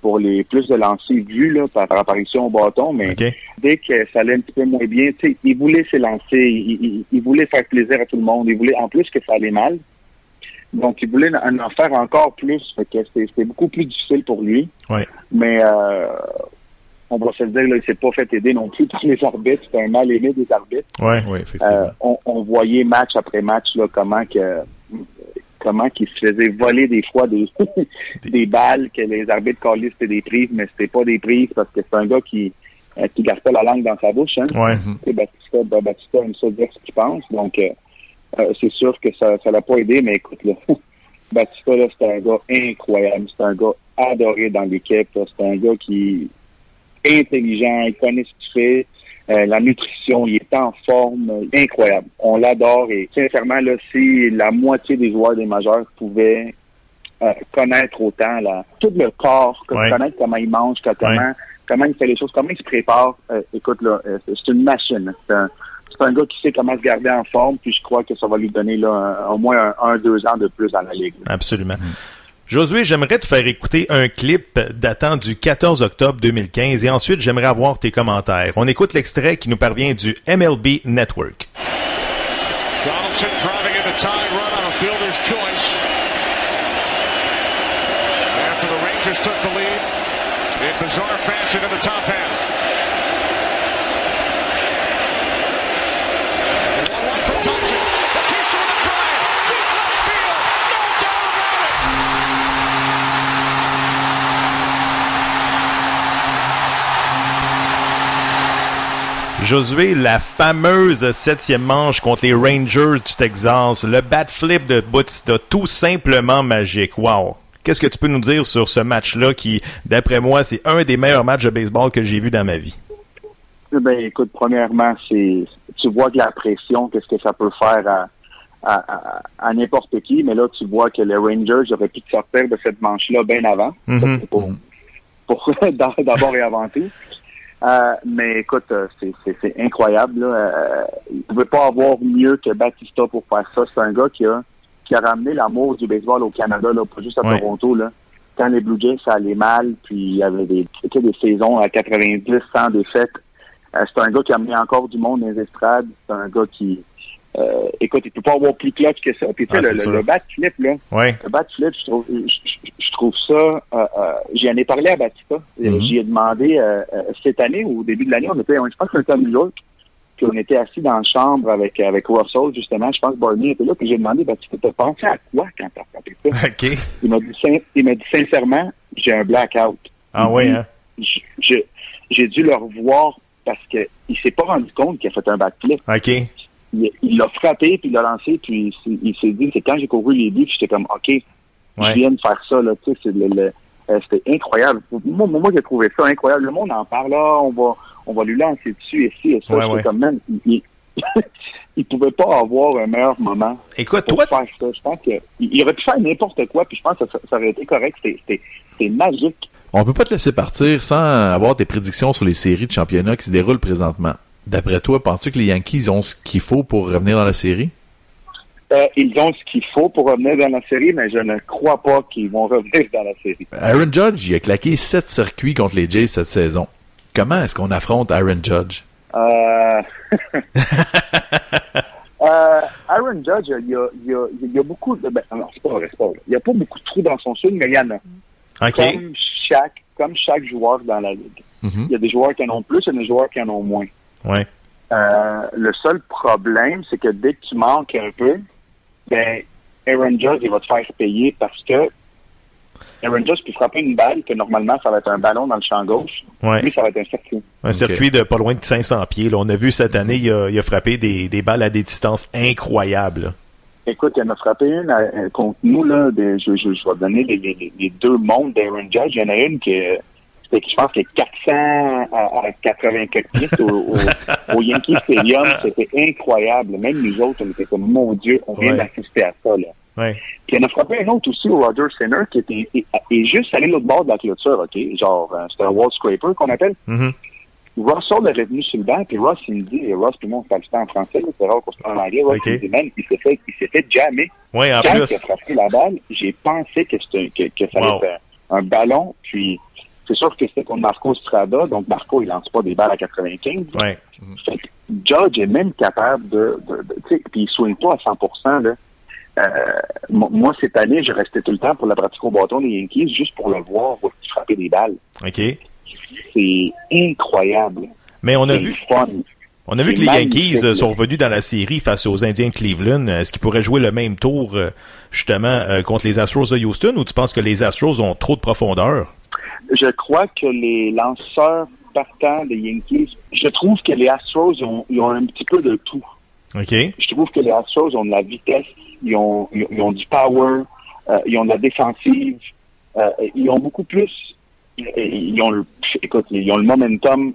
pour les plus de lancers vus là, par apparition au bâton, mais dès que ça allait un petit peu moins bien, il voulait se lancer, il, il- il voulait faire plaisir à tout le monde, il voulait, en plus que ça allait mal, donc il voulait en, faire encore plus, fait que c'était c'était beaucoup plus difficile pour lui,
Ouais.
mais euh, on va se le dire, là, il s'est pas fait aider non plus par les arbitres, c'était un mal aimé des arbitres.
Ouais.
Oui, effectivement.
Euh, on, on voyait match après match là, comment que comment qu'il se faisait voler des fois des, des balles que les arbitres callaient c'était des prises, mais c'était pas des prises parce que c'est un gars qui euh, qui garde pas la langue dans sa bouche. Hein.
Ouais.
Tu sais, Batista, ben, Batista aime ça dire ce qu'il pense, donc euh, euh, c'est sûr que ça ça l'a pas aidé, mais écoute là, Batista là c'est un gars incroyable, c'est un gars adoré dans l'équipe, c'est un gars qui intelligent, il connaît ce qu'il fait. Euh, la nutrition, il est en forme, incroyable. On l'adore et sincèrement, là, si la moitié des joueurs des majeurs pouvaient euh, connaître autant là, tout le corps,
Ouais.
connaître comment il mange, comment, comment il fait les choses, comment il se prépare, euh, écoute, là, euh, c'est une machine. C'est un, c'est un gars qui sait comment se garder en forme, puis je crois que ça va lui donner là, un- au moins un, un, deux ans de plus dans la ligue.
Absolument. Josué, j'aimerais te faire écouter un clip datant du 14 octobre 2015 et ensuite j'aimerais avoir tes commentaires. On écoute l'extrait qui nous parvient du MLB Network.
Donaldson driving in the tying run on a fielder's choice. After the Rangers took the lead in bizarre fashion in the top half.
Josué, la fameuse septième manche contre les Rangers du Texas, le bat flip de Bautista, tout simplement magique. Wow! Qu'est-ce que tu peux nous dire sur ce match-là qui, d'après moi, c'est un des meilleurs matchs de baseball que j'ai vu dans ma vie?
Eh Ben, écoute, premièrement, c'est tu vois que la pression, qu'est-ce que ça peut faire à, à, à, à n'importe qui, mais là, tu vois que les Rangers auraient pu te sortir de cette manche-là bien avant,
Mhm.
pour, pour d'abord et avant tout. Euh, mais écoute, euh, c'est- incroyable. Là. Euh, il ne pouvait pas avoir mieux que Batista pour faire ça. C'est un gars qui a, qui a ramené l'amour du baseball au Canada, là, pas juste à
Ouais.
Toronto. Là. Quand les Blue Jays, ça allait mal, puis il y avait des, saisons à 90, 100 défaites. Euh, c'est un gars qui a amené encore du monde dans les estrades. C'est un gars qui... Euh, écoute, il peut pas avoir plus clutch que ça. Puis tu sais,
Ah,
le, le, le bat flip, là,
Ouais.
le bat flip, je trouve, je, je- trouve ça... Euh, euh, J'en ai parlé à Batista.
Mhm.
J'y ai demandé euh, euh, cette année, ou au début de l'année, on était, je pense qu'on était à New York, puis on était assis dans la chambre avec avec Russell, justement. Je pense que Barney était là, puis j'ai demandé, Batista, t'as pensé à quoi quand t'as frappé ça?
OK.
Il m'a dit, sin- il m'a dit sincèrement, j'ai un blackout.
Ah
dit,
hein?
J'ai dû le revoir parce que il s'est pas rendu compte qu'il a fait un backflip.
OK.
Il l'a frappé, puis il l'a lancé, puis il s'est- dit, c'est quand j'ai couru les buts, j'étais comme, OK,
Ouais.
je viens de faire ça, là, tu sais, c'est le, le- euh, c'était incroyable. Moi, moi, j'ai trouvé ça incroyable. Le monde en parle, là, on va, on va lui lancer dessus, et ci, et ça.
Ouais,
comme, man, il, pouvait pas avoir un meilleur moment
Écoute,
pour
toi,
faire ça. Je pense qu'il il aurait pu faire n'importe quoi, puis je pense que ça, ça aurait été correct. C'était magique.
On peut pas te laisser partir sans avoir tes prédictions sur les séries de championnat qui se déroulent présentement. D'après toi, penses-tu que les Yankees ont ce qu'il faut pour revenir dans la série?
Euh, ils ont ce qu'il faut pour revenir dans la série, mais je ne crois pas qu'ils vont revenir dans la série.
Aaron Judge, il a claqué sept circuits contre les Jays cette saison. Comment est-ce qu'on affronte Aaron Judge?
Euh... euh, Aaron Judge, il y a, il y a, il y a beaucoup de... Ben, non, c'est pas vrai, c'est pas vrai. Il n'y a pas beaucoup de trous dans son swing, mais il y en a. Comme chaque, comme chaque joueur dans la ligue.
Mhm.
Il y a des joueurs qui en ont plus, a des joueurs qui en ont moins.
Ouais.
Euh, le seul problème, c'est que dès que tu manques un peu, ben, Aaron Judge, il va te faire payer parce que Aaron Judge peut frapper une balle que normalement ça va être un ballon dans le champ gauche.
Ouais.
Lui, ça va être un circuit.
Un circuit de pas loin de 500 pieds. là. On a vu cette année, il a, il a frappé des, des balles à des distances incroyables.
Écoute, il en a frappé une euh, contre nous, là. de- je, je, je vais donner les, les, les deux mondes d'Aaron Judge. Il y en a une qui est, c'était, je pense, que 400 à, à 80 quelques pieds au, au, au Yankee Stadium. C'était incroyable. Même nous autres, on était comme, mon Dieu, on vient
Ouais.
d'assister à ça, là.
Ouais.
Puis il en a frappé un autre aussi au Roger Center qui était juste allé l'autre bord de la clôture, OK? Genre, euh, c'était un wall scraper qu'on appelle.
Mhm.
Russell est revenu sur le banc, puis Ross, il me dit, et Ross, tout le monde parle ça en français, c'est rare qu'on se parle en anglais. Ross,
OK.
il me dit, man, il s'est fait, il s'est fait jammer.
Ouais, en
Quand
plus.
il a frappé la balle, j'ai pensé que c'était, que, que ça allait être un, un ballon, puis c'est sûr que c'était contre Marco Strada, donc Marco, il lance pas des balles à 95.
Ouais.
Fait que Judge est même capable de, de, de- tu sais, puis il soigne pas à 100%, là. Euh, mo- moi, cette année, je restais tout le temps pour la pratique au bâton des Yankees, juste pour le voir frappait des balles.
OK.
C'est incroyable.
Mais on a vu,
fun.
on a vu que les Yankees euh, sont revenus dans la série face aux Indiens de Cleveland. Est-ce qu'ils pourraient jouer le même tour, euh, justement, contre les Astros de Houston, ou tu penses que les Astros ont trop de profondeur?
Je crois que les lanceurs partants des Yankees, je trouve que les Astros ils ont, ils ont un petit peu de tout.
OK.
Je trouve que les Astros ont de la vitesse, ils ont, ils ont- ils ont du power, euh, ils ont de la défensive, euh, ils ont beaucoup plus, ils ont le, écoute, ils ont le momentum,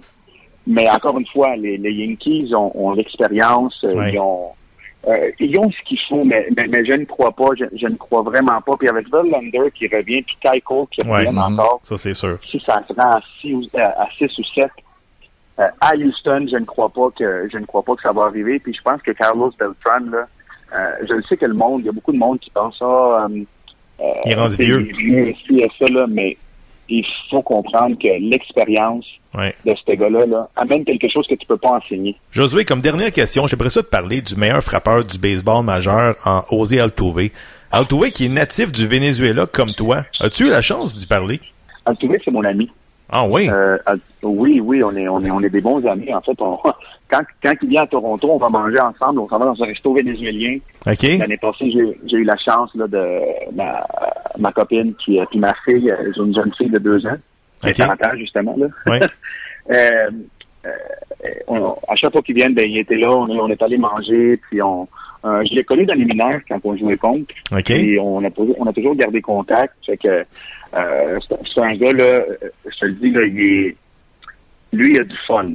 mais encore une fois, les, les Yankees ont, ont l'expérience, euh,
Ouais.
ils ont, euh, ils ont ce qu'il faut, mais, mais, mais je ne crois pas, je, je ne crois vraiment pas. Puis avec Verlander qui revient, puis Ty Cole qui revient
Mhm.
encore,
Ça, c'est sûr.
si ça se rend à 6 ou, euh, à six ou 7 à Houston, je ne crois pas que je ne crois pas que ça va arriver. Puis je pense que Carlos Beltran, là, euh, je le sais que le monde, il y a beaucoup de monde qui pense ça. Euh, euh,
Il est rendu vieux.
vieux, ci et ça, là, mais il faut comprendre que l'expérience
Ouais.
de ce gars-là là, amène quelque chose que tu peux pas enseigner.
Josué, comme dernière question, j'aimerais ça te parler du meilleur frappeur du baseball majeur en José Altuve. Altuve qui est natif du Venezuela comme toi. As-tu eu la chance d'y parler?
Altuve, c'est mon ami.
Ah oui?
Euh, Al- oui, oui, on est, on est, on est des bons amis. En fait, on, quand, quand il vient à Toronto, on va manger ensemble. On s'en va dans un resto vénézuélien. L'année passée, j'ai eu la chance là, de ma, ma copine puis, euh, puis ma fille, euh, j'ai une jeune fille de deux ans, qui a
OK.
40 ans justement. Là. Euh, euh, on- à chaque fois qu'ils viennent, ben, il était là, on, est- on est allé manger, puis on, euh, je l'ai connu dans les mineurs quand on jouait contre. Et on a, posé- on a toujours gardé contact. Fait que euh, c'est un gars là, je te le dis là, il est, lui il a du fun.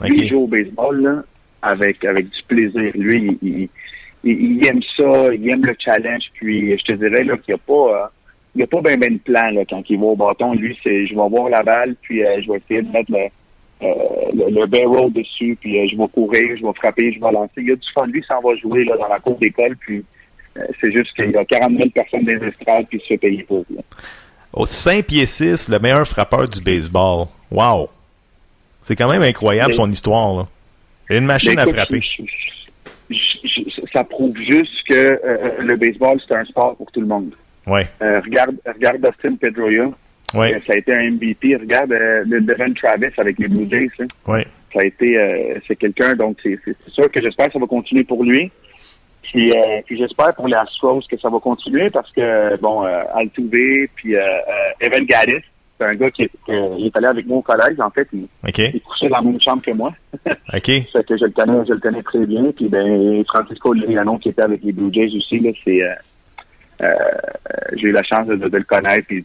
OK.
Lui il joue au baseball là, avec avec du plaisir. Lui il, il, il- il aime ça, il aime le challenge. Puis je te dirais là qu'il n'y a pas euh, il y a pas bien ben de plan là, quand il va au bâton. Lui c'est je vais avoir la balle puis euh, je vais essayer de mettre le euh, le, le barrel dessus, puis euh, je vais courir, je vais frapper, je vais lancer. Il y a du fun. Lui, s'en va jouer là, dans la cour d'école, puis c'est juste qu'il y a 40 000 personnes dans les estrades, puis il se fait payer pour.
Au 5 pieds 6, le meilleur frappeur du baseball. Wow! C'est quand même incroyable
Mais-
son histoire, là. Une machine à frapper.
je- je- je- je- ça prouve juste que euh, le baseball, c'est un sport pour tout le monde.
Ouais.
Euh, regarde, regarde Dustin Pedroia.
Ouais.
Euh, Ça a été un MVP. Regarde Devin Travis avec les Blue Jays. hein.
Ouais.
Ça a été, c'est quelqu'un, donc c'est sûr que j'espère que ça va continuer pour lui. Puis, euh, puis j'espère pour les Astros que ça va continuer parce que, bon, euh, Altuve, puis euh, Evan Gaddis, c'est un gars qui est, que- il est allé avec moi au collège, en fait. Il, il couchait dans la même chambre que moi.
OK.
Fait que je le connais, je le connais très bien. Puis ben Francisco Liriano qui était avec les Blue Jays aussi, là, c'est euh, euh, j'ai eu la chance de, de- de le connaître puis,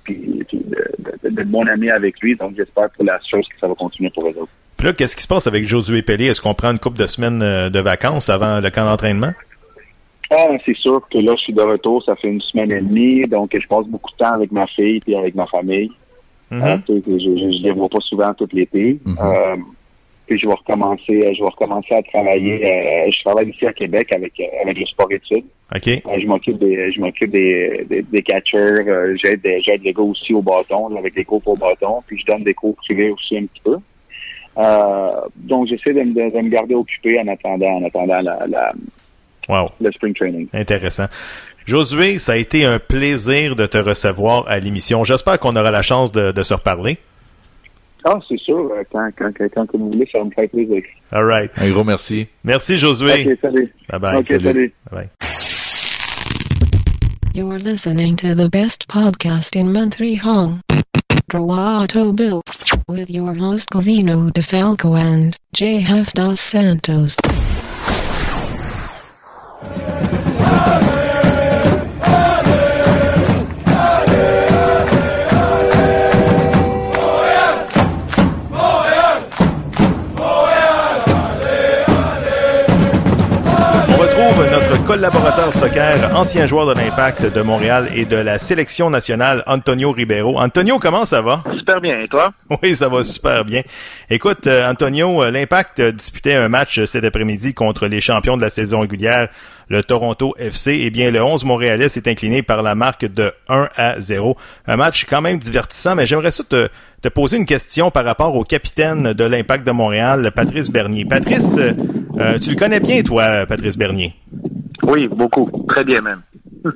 d'être bon ami avec lui. Donc j'espère pour la chose que ça va continuer pour eux autres.
Puis là, qu'est-ce qui se passe avec Josué Pelé? Est-ce qu'on prend une couple de semaines euh, de vacances avant le camp d'entraînement?
Ah, c'est sûr que là, je suis de retour, ça fait une semaine et demie, donc je passe beaucoup de temps avec ma fille et avec ma famille.
Mhm.
Euh, sais, je, je, je les vois pas souvent tout l'été. Euh, puis je vais recommencer, je vais recommencer à travailler. euh, je travaille ici à Québec avec euh, avec le sport études.
OK.
Euh, je m'occupe des, je m'occupe des, des, des catchers. euh, j'aide, des- j'aide les gars aussi au bâton, avec les cours au bâton. Puis je donne des cours privés aussi un petit peu. Euh, donc j'essaie de, me- de, de me garder occupé en attendant, en attendant la, la,
Wow.
le spring training.
Intéressant. Josué, ça a été un plaisir de te recevoir à l'émission. J'espère qu'on aura la chance de, de se reparler.
Ah, c'est sûr. euh, Quand, quand, quand, quand vous voulez, ça va me faire plaisir.
All right.
Un gros merci.
Merci, Josué.
Ok, salut.
Bye bye.
Ok, salut.
Bye bye.
You're listening to the best podcast in Montreal. Drawato Bill. With your host Covino DeFalco and JF Dos Santos.
On collaborateur soccer, ancien joueur de l'Impact de Montréal et de la sélection nationale, Antonio Ribeiro. Antonio, comment ça va?
Super bien, et toi?
Oui, ça va super bien. Écoute, euh, Antonio, euh, l'Impact euh, disputait un match cet après-midi contre les champions de la saison régulière, le Toronto FC. Eh bien, le 11 Montréalais s'est incliné par la marque de 1 à 0. Un match quand même divertissant, mais j'aimerais ça te, te poser une question par rapport au capitaine de l'Impact de Montréal, Patrice Bernier. Patrice, euh, tu le connais bien, toi, Patrice Bernier?
Oui, beaucoup. Très bien même.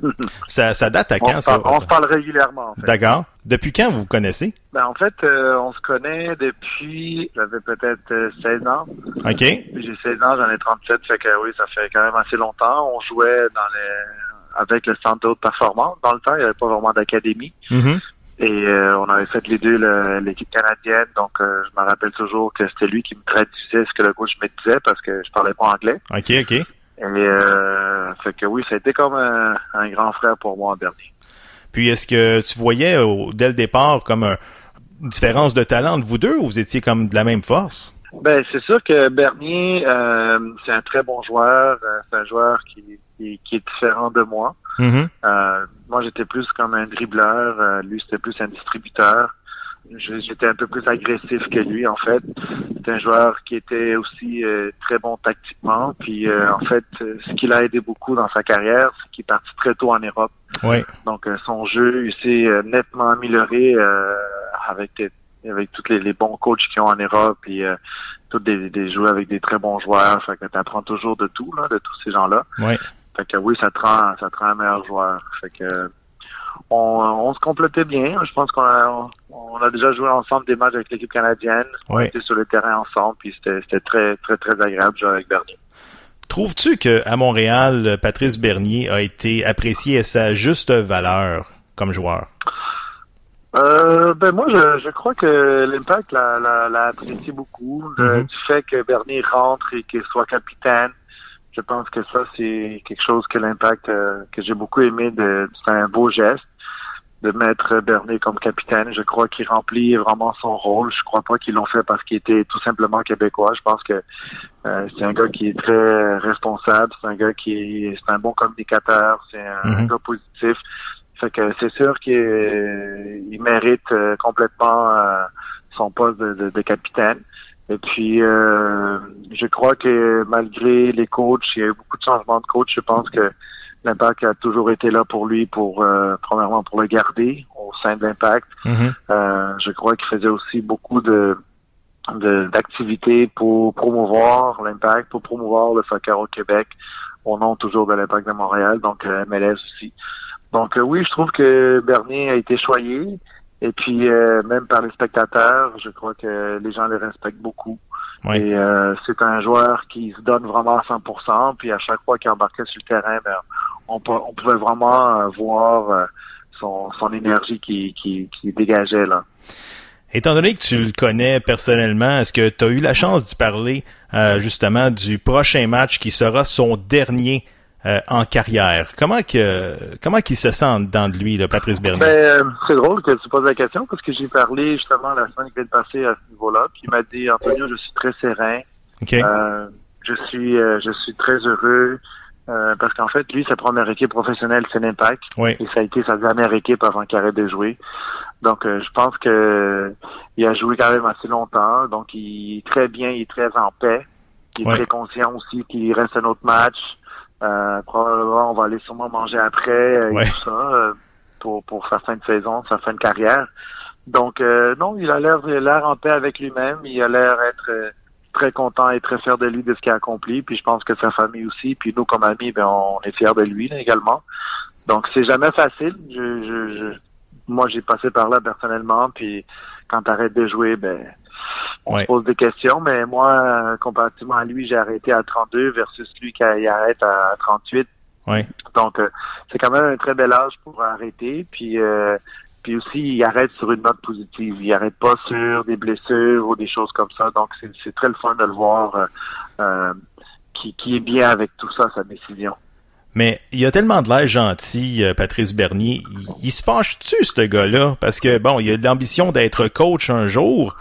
Ça, ça date à
On,
quand,
se
ça?
parle, on se parle régulièrement, en fait.
D'accord. Depuis quand vous vous connaissez?
Ben, en fait, euh, on se connaît depuis, j'avais peut-être euh, 16 ans.
OK.
J'ai 16 ans, j'en ai 37, fait que oui, ça fait quand même assez longtemps. On jouait dans les, avec le centre de haute performance. Dans le temps, il n'y avait pas vraiment d'académie.
Mhm.
Et euh, on avait fait les deux l'équipe canadienne, donc euh, je me rappelle toujours que c'était lui qui me traduisait ce que le coach me disait parce que je parlais pas anglais.
OK, OK.
Et euh, fait que oui, ça a été comme un, un grand frère pour moi, Bernier.
Puis est-ce que tu voyais au- dès le départ comme un- une différence de talent entre vous deux ou vous étiez comme de la même force?
Ben c'est sûr que Bernier, euh, c'est un très bon joueur. euh, c'est un joueur qui, qui, qui est différent de moi.
Mhm.
Euh, moi, j'étais plus comme un dribbleur. euh, lui, c'était plus un distributeur. J'étais un peu plus agressif que lui, en fait. C'est un joueur qui était aussi euh, très bon tactiquement. Puis, euh, en fait, euh, ce qui l'a aidé beaucoup dans sa carrière, c'est qu'il est parti très tôt en Europe.
Oui.
Donc, euh, son jeu, s'est euh, nettement amélioré euh, avec avec tous les, les bons coachs qui ont en Europe et euh, tous des, des joueurs avec des très bons joueurs. Fait que tu apprends toujours de tout, là, de tous ces gens-là.
Oui.
Fait que oui, ça te rend, ça te rend un meilleur joueur. Fait que on, on se complétait bien. Je pense qu'on a, on a déjà joué ensemble des matchs avec l'équipe canadienne. On était sur le terrain ensemble, puis c'était, très, très, très agréable de jouer avec Bernier.
Trouves-tu que à Montréal, Patrice Bernier a été apprécié à sa juste valeur comme joueur?
Euh, ben moi, je, je crois que l'impact l'a, apprécié beaucoup. Le-
Mhm.
Du fait que Bernier rentre et qu'il soit capitaine, je pense que ça, c'est quelque chose que l'impact, euh, que j'ai beaucoup aimé. De, c'est un beau geste de mettre Bernier comme capitaine. Je crois qu'il remplit vraiment son rôle. Je crois pas qu'ils l'ont fait parce qu'il était tout simplement québécois. Je pense que euh, c'est un gars qui est très responsable. C'est un gars qui est, c'est un bon communicateur. C'est un, un
Mhm.
gars positif. Fait que c'est sûr qu'il euh, il mérite euh, complètement euh, son poste de, de- de capitaine. Et puis, euh, je crois que malgré les coachs, il y a eu beaucoup de changements de coach. Je pense que l'impact a toujours été là pour lui, pour euh, premièrement pour le garder au sein de l'impact.
Mhm.
Euh, je crois qu'il faisait aussi beaucoup de de- d'activités pour promouvoir l'impact, pour promouvoir le soccer au Québec, au nom toujours de l'impact de Montréal, donc euh, MLS aussi. Donc euh, oui, je trouve que Bernier a été choyé. Et puis euh, même par les spectateurs, je crois que les gens le respectent beaucoup.
Oui.
Et euh, c'est un joueur qui se donne vraiment à 100%. Puis à chaque fois qu'il embarquait sur le terrain, ben, on, pouvait vraiment euh, voir euh, son, son énergie qui, qui, qui dégageait là.
Étant donné que tu le connais personnellement, est-ce que tu as eu la chance d'y parler euh, justement du prochain match qui sera son dernier euh, en carrière? Comment que comment qu'il se sent dans de lui, là, Patrice Bernier?
Ben, euh, c'est drôle que tu poses la question parce que j'ai parlé justement la semaine qui vient de passer à ce niveau-là. Puis il m'a dit Antonio, je suis très serein. Euh, je suis euh, je suis très heureux. euh, parce qu'en fait, lui, sa première équipe professionnelle, c'est l'Impact.
Oui.
Et ça a été sa dernière équipe avant qu'il arrête de jouer. Donc, euh, je pense que il a joué quand même assez longtemps. Donc, il est très bien, il est très en paix. Il est très conscient aussi qu'il reste un autre match. Euh, probablement, on va aller sûrement manger après euh,
Ouais.
et tout ça euh, pour, pour sa fin de saison, sa fin de carrière. Donc, euh, non, il a l'air il a l'air en paix avec lui-même. Il a l'air être euh, très content et très fier de lui de ce qu'il a accompli. Puis je pense que sa famille aussi. Puis nous, comme amis, ben, on est fiers de lui là, également. Donc, c'est jamais facile. Je, je, je- moi, j'ai passé par là personnellement. Puis quand tu arrêtes de jouer, ben, on
Ouais.
se pose des questions. Mais moi, comparativement à lui, j'ai arrêté à 32 versus lui qui arrête à 38.
Ouais.
Donc, euh, c'est quand même un très bel âge pour arrêter. Puis, euh, puis aussi, il arrête sur une note positive. Il arrête pas sur des blessures ou des choses comme ça. Donc, c'est très le fun de le voir euh, euh, qui, qui est bien avec tout ça, sa décision.
Mais il a tellement de l'air gentil, euh, Patrice Bernier. Il, il se fâche-tu, ce gars-là? Parce que, bon, il a de l'ambition d'être coach un jour.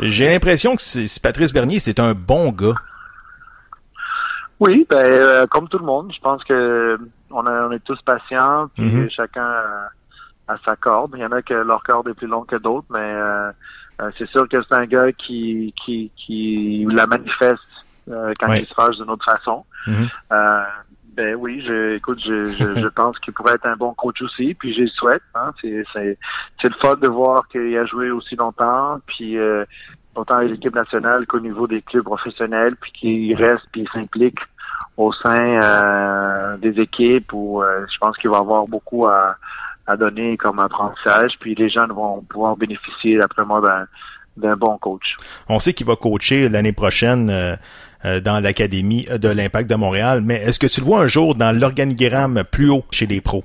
J'ai l'impression que c'est- Patrice Bernier, c'est un bon gars.
Oui, ben, euh, comme tout le monde, je pense que on, a- on est tous patients, puis
Mhm.
chacun a, a sa corde. Il y en a que leur corde est plus longue que d'autres, mais euh, euh, c'est sûr que c'est un gars qui qui, qui la manifeste euh, quand il se fâche d'une autre façon.
Mhm.
Ben oui, je, écoute, je, je, je pense qu'il pourrait être un bon coach aussi, puis je le souhaite. Hein, c'est, c'est, c'est le fun de voir qu'il a joué aussi longtemps, puis euh, autant à l'équipe nationale qu'au niveau des clubs professionnels, puis qu'il reste, puis il s'implique au sein euh, des équipes où euh, je pense qu'il va avoir beaucoup à, à donner comme apprentissage, puis les jeunes vont pouvoir bénéficier, d'après moi, d'un, d'un bon coach.
On sait qu'il va coacher l'année prochaine euh, dans l'Académie de l'Impact de Montréal, mais est-ce que tu le vois un jour dans l'organigramme plus haut chez les pros?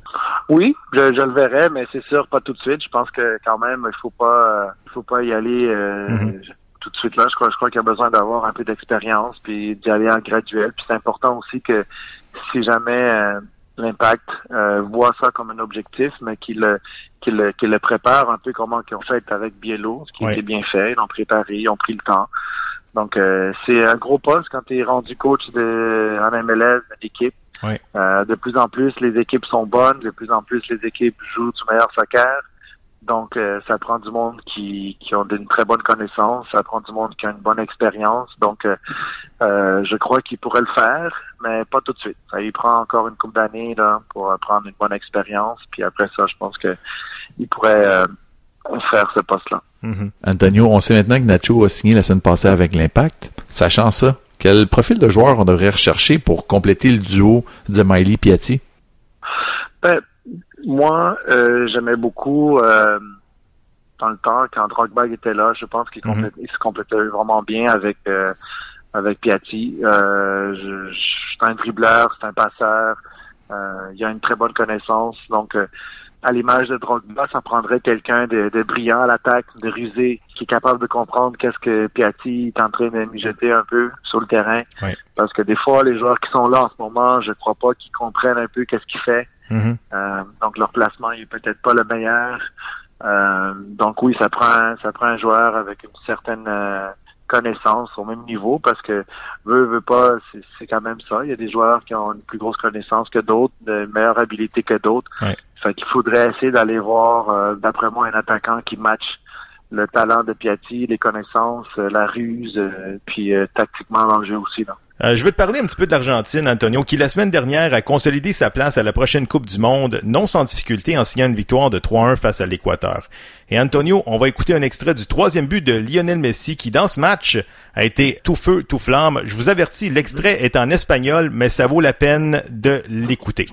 Oui, je, je le verrai, mais c'est sûr pas tout de suite. Je pense que quand même, il faut pas, euh, il faut pas y aller euh,
Mhm.
tout de suite là. Je crois, je crois qu'il y a besoin d'avoir un peu d'expérience puis d'y aller en graduel. Puis c'est important aussi que si jamais euh, l'impact euh, voit ça comme un objectif, mais qu'il le, qu'il le, qu'il le prépare un peu comment qu'ils ont fait avec Biello, ce qui
Oui.
était bien fait. Ils ont préparé, ils ont pris le temps. Donc euh, c'est un gros poste quand tu es rendu coach de en MLS d'équipe.
Oui.
Euh, de plus en plus, les équipes sont bonnes. De plus en plus, les équipes jouent du meilleur soccer. Donc, euh, ça prend du monde qui, qui ont une très bonne connaissance. Ça prend du monde qui a une bonne expérience. Donc, euh, euh, je crois qu'il pourrait le faire, mais pas tout de suite. Ça il prend encore une couple d'années là pour prendre une bonne expérience. Puis après ça, je pense que il pourrait euh, faire ce poste-là.
Antonio, on sait maintenant que Nacho a signé la semaine passée avec l'Impact. Sachant ça, quel profil de joueur on devrait rechercher pour compléter le duo de Miley Piatti?
Ben, moi, euh, j'aimais beaucoup euh, dans le temps quand Drogba était là. Je pense qu'il
Mhm.
il se complétait vraiment bien avec euh, avec Piatti. Euh, je, je- c'est un dribbleur, c'est un passeur. Euh, il a une très bonne connaissance. Donc, euh, à l'image de Drogba, ça prendrait quelqu'un de, de brillant à l'attaque, de rusé, qui est capable de comprendre qu'est-ce que Piatti est en train de mijoter un peu sur le terrain.
Oui.
Parce que des fois, les joueurs qui sont là en ce moment, je crois pas qu'ils comprennent un peu qu'est-ce qu'il fait.
Mhm.
Euh, donc leur placement est peut-être pas le meilleur. Euh, donc oui, ça prend ça prend un joueur avec une certaine euh, connaissance au même niveau parce que veut veut pas, c'est, quand même ça. Il y a des joueurs qui ont une plus grosse connaissance que d'autres, de meilleure habilité que d'autres.
Ouais.
Fait qu'il faudrait essayer d'aller voir, euh, d'après moi, un attaquant qui match le talent de Piatti, les connaissances, euh, la ruse, euh, puis tactiquement dans le jeu aussi. Là.
Euh, je veux te parler un petit peu de l'Argentine, Antonio, qui la semaine dernière a consolidé sa place à la prochaine Coupe du Monde, non sans difficulté en signant une victoire de 3-1 face à l'Équateur. Et Antonio, on va écouter un extrait du troisième but de Lionel Messi qui, dans ce match, a été tout feu, tout flamme. Je vous avertis, l'extrait est en espagnol, mais ça vaut la peine de l'écouter.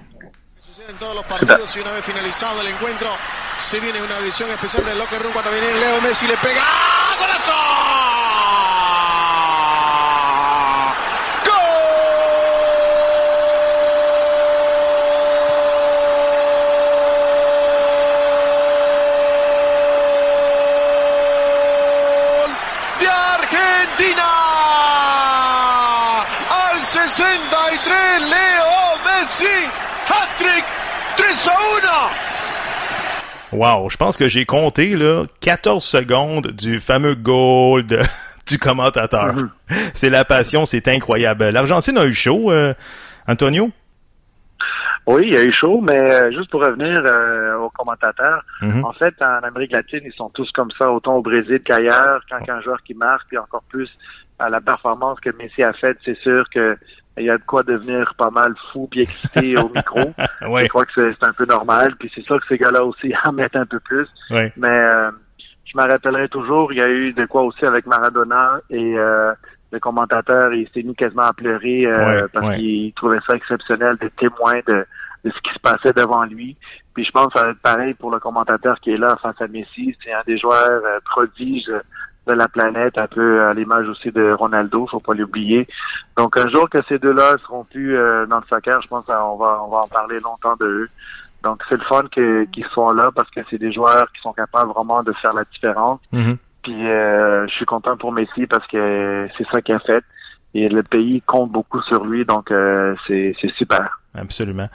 En todos los partidos y una vez finalizado el encuentro se viene una edición especial del Locker Room cuando viene Leo Messi le pega ¡Ah! ¡Golazo! ¡Gol de Argentina! Al 63 Leo Messi hat-trick 3 à 1
Wow, je pense que j'ai compté là 14 secondes du fameux goal de- du commentateur. C'est la passion, c'est incroyable. L'Argentine a eu chaud, euh, Antonio?
Oui, il y a eu chaud, mais euh, juste pour revenir euh, aux commentateurs,
Mhm.
en fait, en Amérique latine, ils sont tous comme ça, autant au Brésil qu'ailleurs. Quand un joueur qui marque, puis encore plus à la performance que Messi a faite, c'est sûr que il y a de quoi devenir pas mal fou puis excité au micro.
Ouais.
Je crois que c'est un peu normal. Puis c'est sûr que ces gars-là aussi en mettent un peu plus.
Ouais.
Mais euh, je me rappellerai toujours, il y a eu de quoi aussi avec Maradona et euh, le commentateur, il s'est mis quasiment à pleurer euh,
Ouais,
parce qu'il trouvait ça exceptionnel d'être témoin de, de ce qui se passait devant lui. Puis je pense que ça va être pareil pour le commentateur qui est là face à Messi. C'est un des joueurs euh, prodiges de la planète, un peu à l'image aussi de Ronaldo, faut pas l'oublier. Donc un jour que ces deux-là seront plus euh, dans le soccer, je pense qu'on va on va en parler longtemps de eux. Donc c'est le fun qu'ils soient là parce que c'est des joueurs qui sont capables vraiment de faire la différence.
Mhm.
Puis euh, je suis content pour Messi parce que c'est ça qu'il a fait. Et le pays compte beaucoup sur lui, donc euh, c'est c'est super.
Absolument.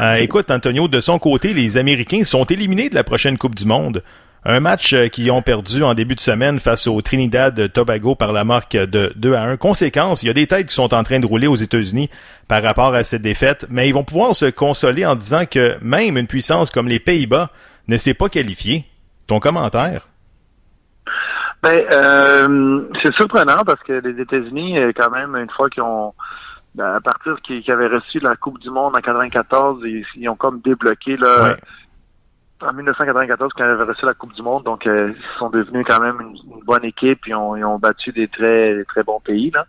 Euh, écoute, Antonio, de son côté, les Américains sont éliminés de la prochaine Coupe du Monde. Un match euh, qu'ils ont perdu en début de semaine face au Trinidad Tobago par la marque de 2 à 1. Conséquence, il y a des têtes qui sont en train de rouler aux États-Unis par rapport à cette défaite, mais ils vont pouvoir se consoler en disant que même une puissance comme les Pays-Bas ne s'est pas qualifiée. Ton commentaire?
Ben, euh, c'est surprenant parce que les États-Unis, euh, quand même, une fois qu'ils ont, ben, à partir qu'ils avaient reçu la Coupe du Monde en 94, ils, ils ont comme débloqué là. En 1994, quand ils avaient reçu la Coupe du Monde, donc euh, ils sont devenus quand même une, une bonne équipe, ils ont, ils ont battu des très des très bons pays là.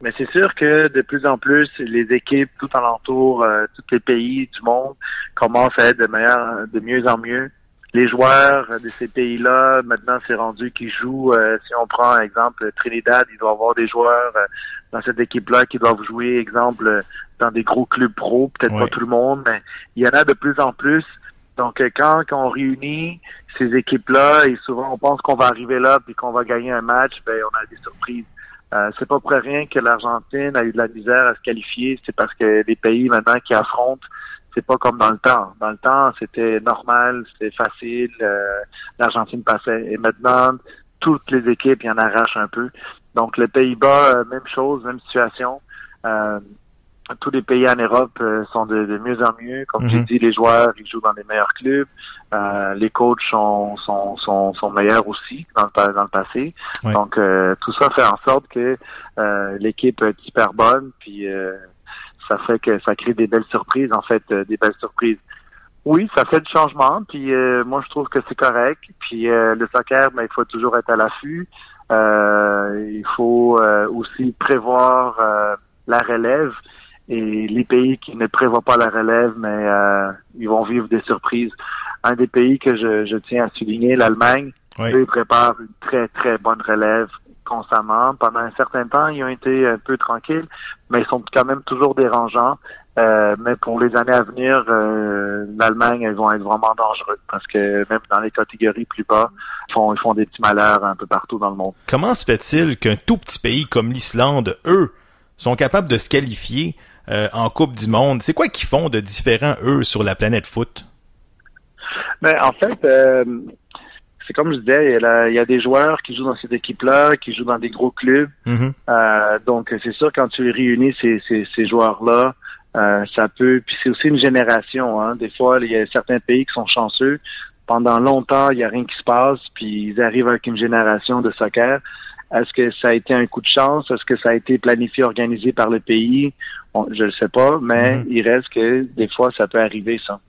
Mais c'est sûr que de plus en plus, les équipes tout alentour, euh, tous les pays du monde commencent à être de meilleur, de mieux en mieux les joueurs de ces pays-là, maintenant, c'est rendu qu'ils jouent. euh, si on prend, exemple, Trinidad, il doit y avoir des joueurs euh, dans cette équipe-là qui doivent jouer, exemple, euh, dans des gros clubs pro, peut-être pas tout le monde, mais il y en a de plus en plus. Donc, euh, quand, on réunit ces équipes-là, et souvent on pense qu'on va arriver là puis qu'on va gagner un match, ben on a des surprises. Euh, c'est pas pour rien que l'Argentine a eu de la misère à se qualifier, c'est parce que les pays maintenant qui affrontent c'est pas comme dans le temps. Dans le temps, c'était normal, c'était facile, euh, l'Argentine passait. Et maintenant, toutes les équipes, y en arrachent un peu. Donc, les Pays-Bas, même chose, même situation. Tous les pays en Europe euh, sont de, de mieux en mieux. Comme j'ai
Mhm.
dit, les joueurs, ils jouent dans les meilleurs clubs. Euh, les coachs sont, sont, sont, sont meilleurs aussi dans le, dans le passé. Donc, euh, tout ça fait en sorte que euh, l'équipe est hyper bonne. Puis, euh, ça fait que ça crée des belles surprises, en fait, euh, des belles surprises. Oui, ça fait du changement, puis euh, moi je trouve que c'est correct. Puis euh, le soccer, ben, il faut toujours être à l'affût. Euh, il faut euh, aussi prévoir euh, la relève. Et les pays qui ne prévoient pas la relève, mais euh, ils vont vivre des surprises. Un des pays que je, je tiens à souligner, l'Allemagne,
Oui.
eux, ils préparent une très, très bonne relève constamment. Pendant un certain temps, ils ont été un peu tranquilles, mais ils sont quand même toujours dérangeants. Euh, mais pour les années à venir, euh, l'Allemagne, elles vont être vraiment dangereux parce que même dans les catégories plus bas, ils font, ils font des petits malheurs un peu partout dans le monde.
Comment se fait-il qu'un tout petit pays comme l'Islande, eux, sont capables de se qualifier euh, en Coupe du Monde? C'est quoi qu'ils font de différent, eux, sur la planète foot?
Ben, en fait, euh, c'est comme je disais, il y, a la- il y a des joueurs qui jouent dans cette équipe-là, qui jouent dans des gros clubs.
Mhm.
Euh, donc, c'est sûr, quand tu réunis ces, ces, ces joueurs-là, ça peut... Puis c'est aussi une génération. Hein. Des fois, il y a certains pays qui sont chanceux. Pendant longtemps, il n'y a rien qui se passe, puis ils arrivent avec une génération de soccer. Est-ce que ça a été un coup de chance? Est-ce que ça a été planifié, organisé par le pays? On- je ne sais pas, mais il reste que des fois, ça peut arriver, ça.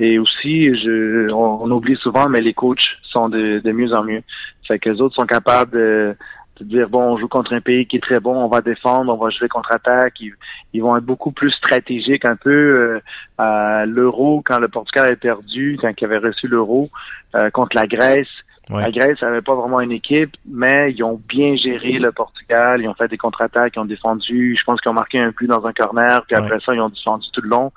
Et aussi, je, on, on oublie souvent, mais les coachs sont de, de mieux en mieux. Fait que les autres sont capables de, de dire bon, on joue contre un pays qui est très bon, on va défendre, on va jouer contre-attaque. Ils, ils vont être beaucoup plus stratégiques, un peu euh, à l'euro quand le Portugal a perdu, quand il avait reçu l'euro euh, contre la Grèce.
Ouais.
La Grèce n'avait pas vraiment une équipe, mais ils ont bien géré le Portugal. Ils ont fait des contre-attaques, ils ont défendu. Je pense qu'ils ont marqué un but dans un corner, puis après ça, ils ont défendu tout le long.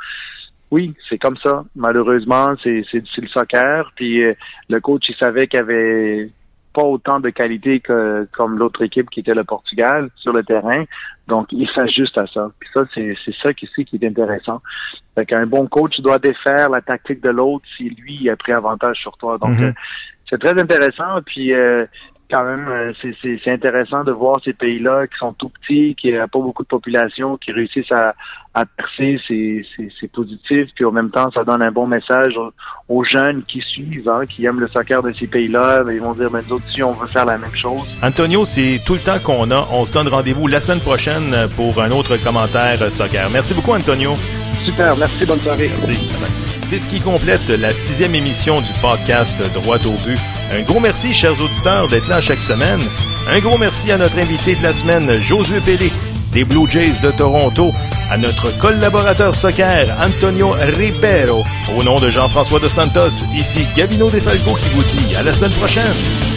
Oui, c'est comme ça. Malheureusement, c'est le soccer. Puis euh, le coach, il savait qu'il avait pas autant de qualité que comme l'autre équipe qui était le Portugal sur le terrain. Donc, il s'ajuste à ça. Puis ça, c'est c'est ça qui, qui est intéressant. Fait qu'un bon coach doit défaire la tactique de l'autre si lui il a pris avantage sur toi. Donc,
Mhm.
euh, c'est très intéressant. Puis euh, quand même, euh, c'est- c'est c'est intéressant de voir ces pays-là qui sont tout petits, qui n'ont pas beaucoup de population, qui réussissent à, à percer. C'est positif. Puis en même temps, ça donne un bon message aux, aux jeunes qui suivent, hein, qui aiment le soccer de ces pays-là. Ben, ils vont dire, mais nous autres, si on veut faire la même chose.
Antonio, c'est tout le temps qu'on a. On se donne rendez-vous la semaine prochaine pour un autre commentaire soccer. Merci beaucoup, Antonio.
Super, merci, bonne soirée.
Merci. C'est ce qui complète la sixième émission du podcast Droit au but. Un gros merci, chers auditeurs, d'être là chaque semaine. Un gros merci à notre invité de la semaine, Josué Pellé, des Blue Jays de Toronto, à notre collaborateur soccer, Antonio Ribeiro. Au nom de Jean-François de Santos, ici Gavino Defalco qui vous dit à la semaine prochaine.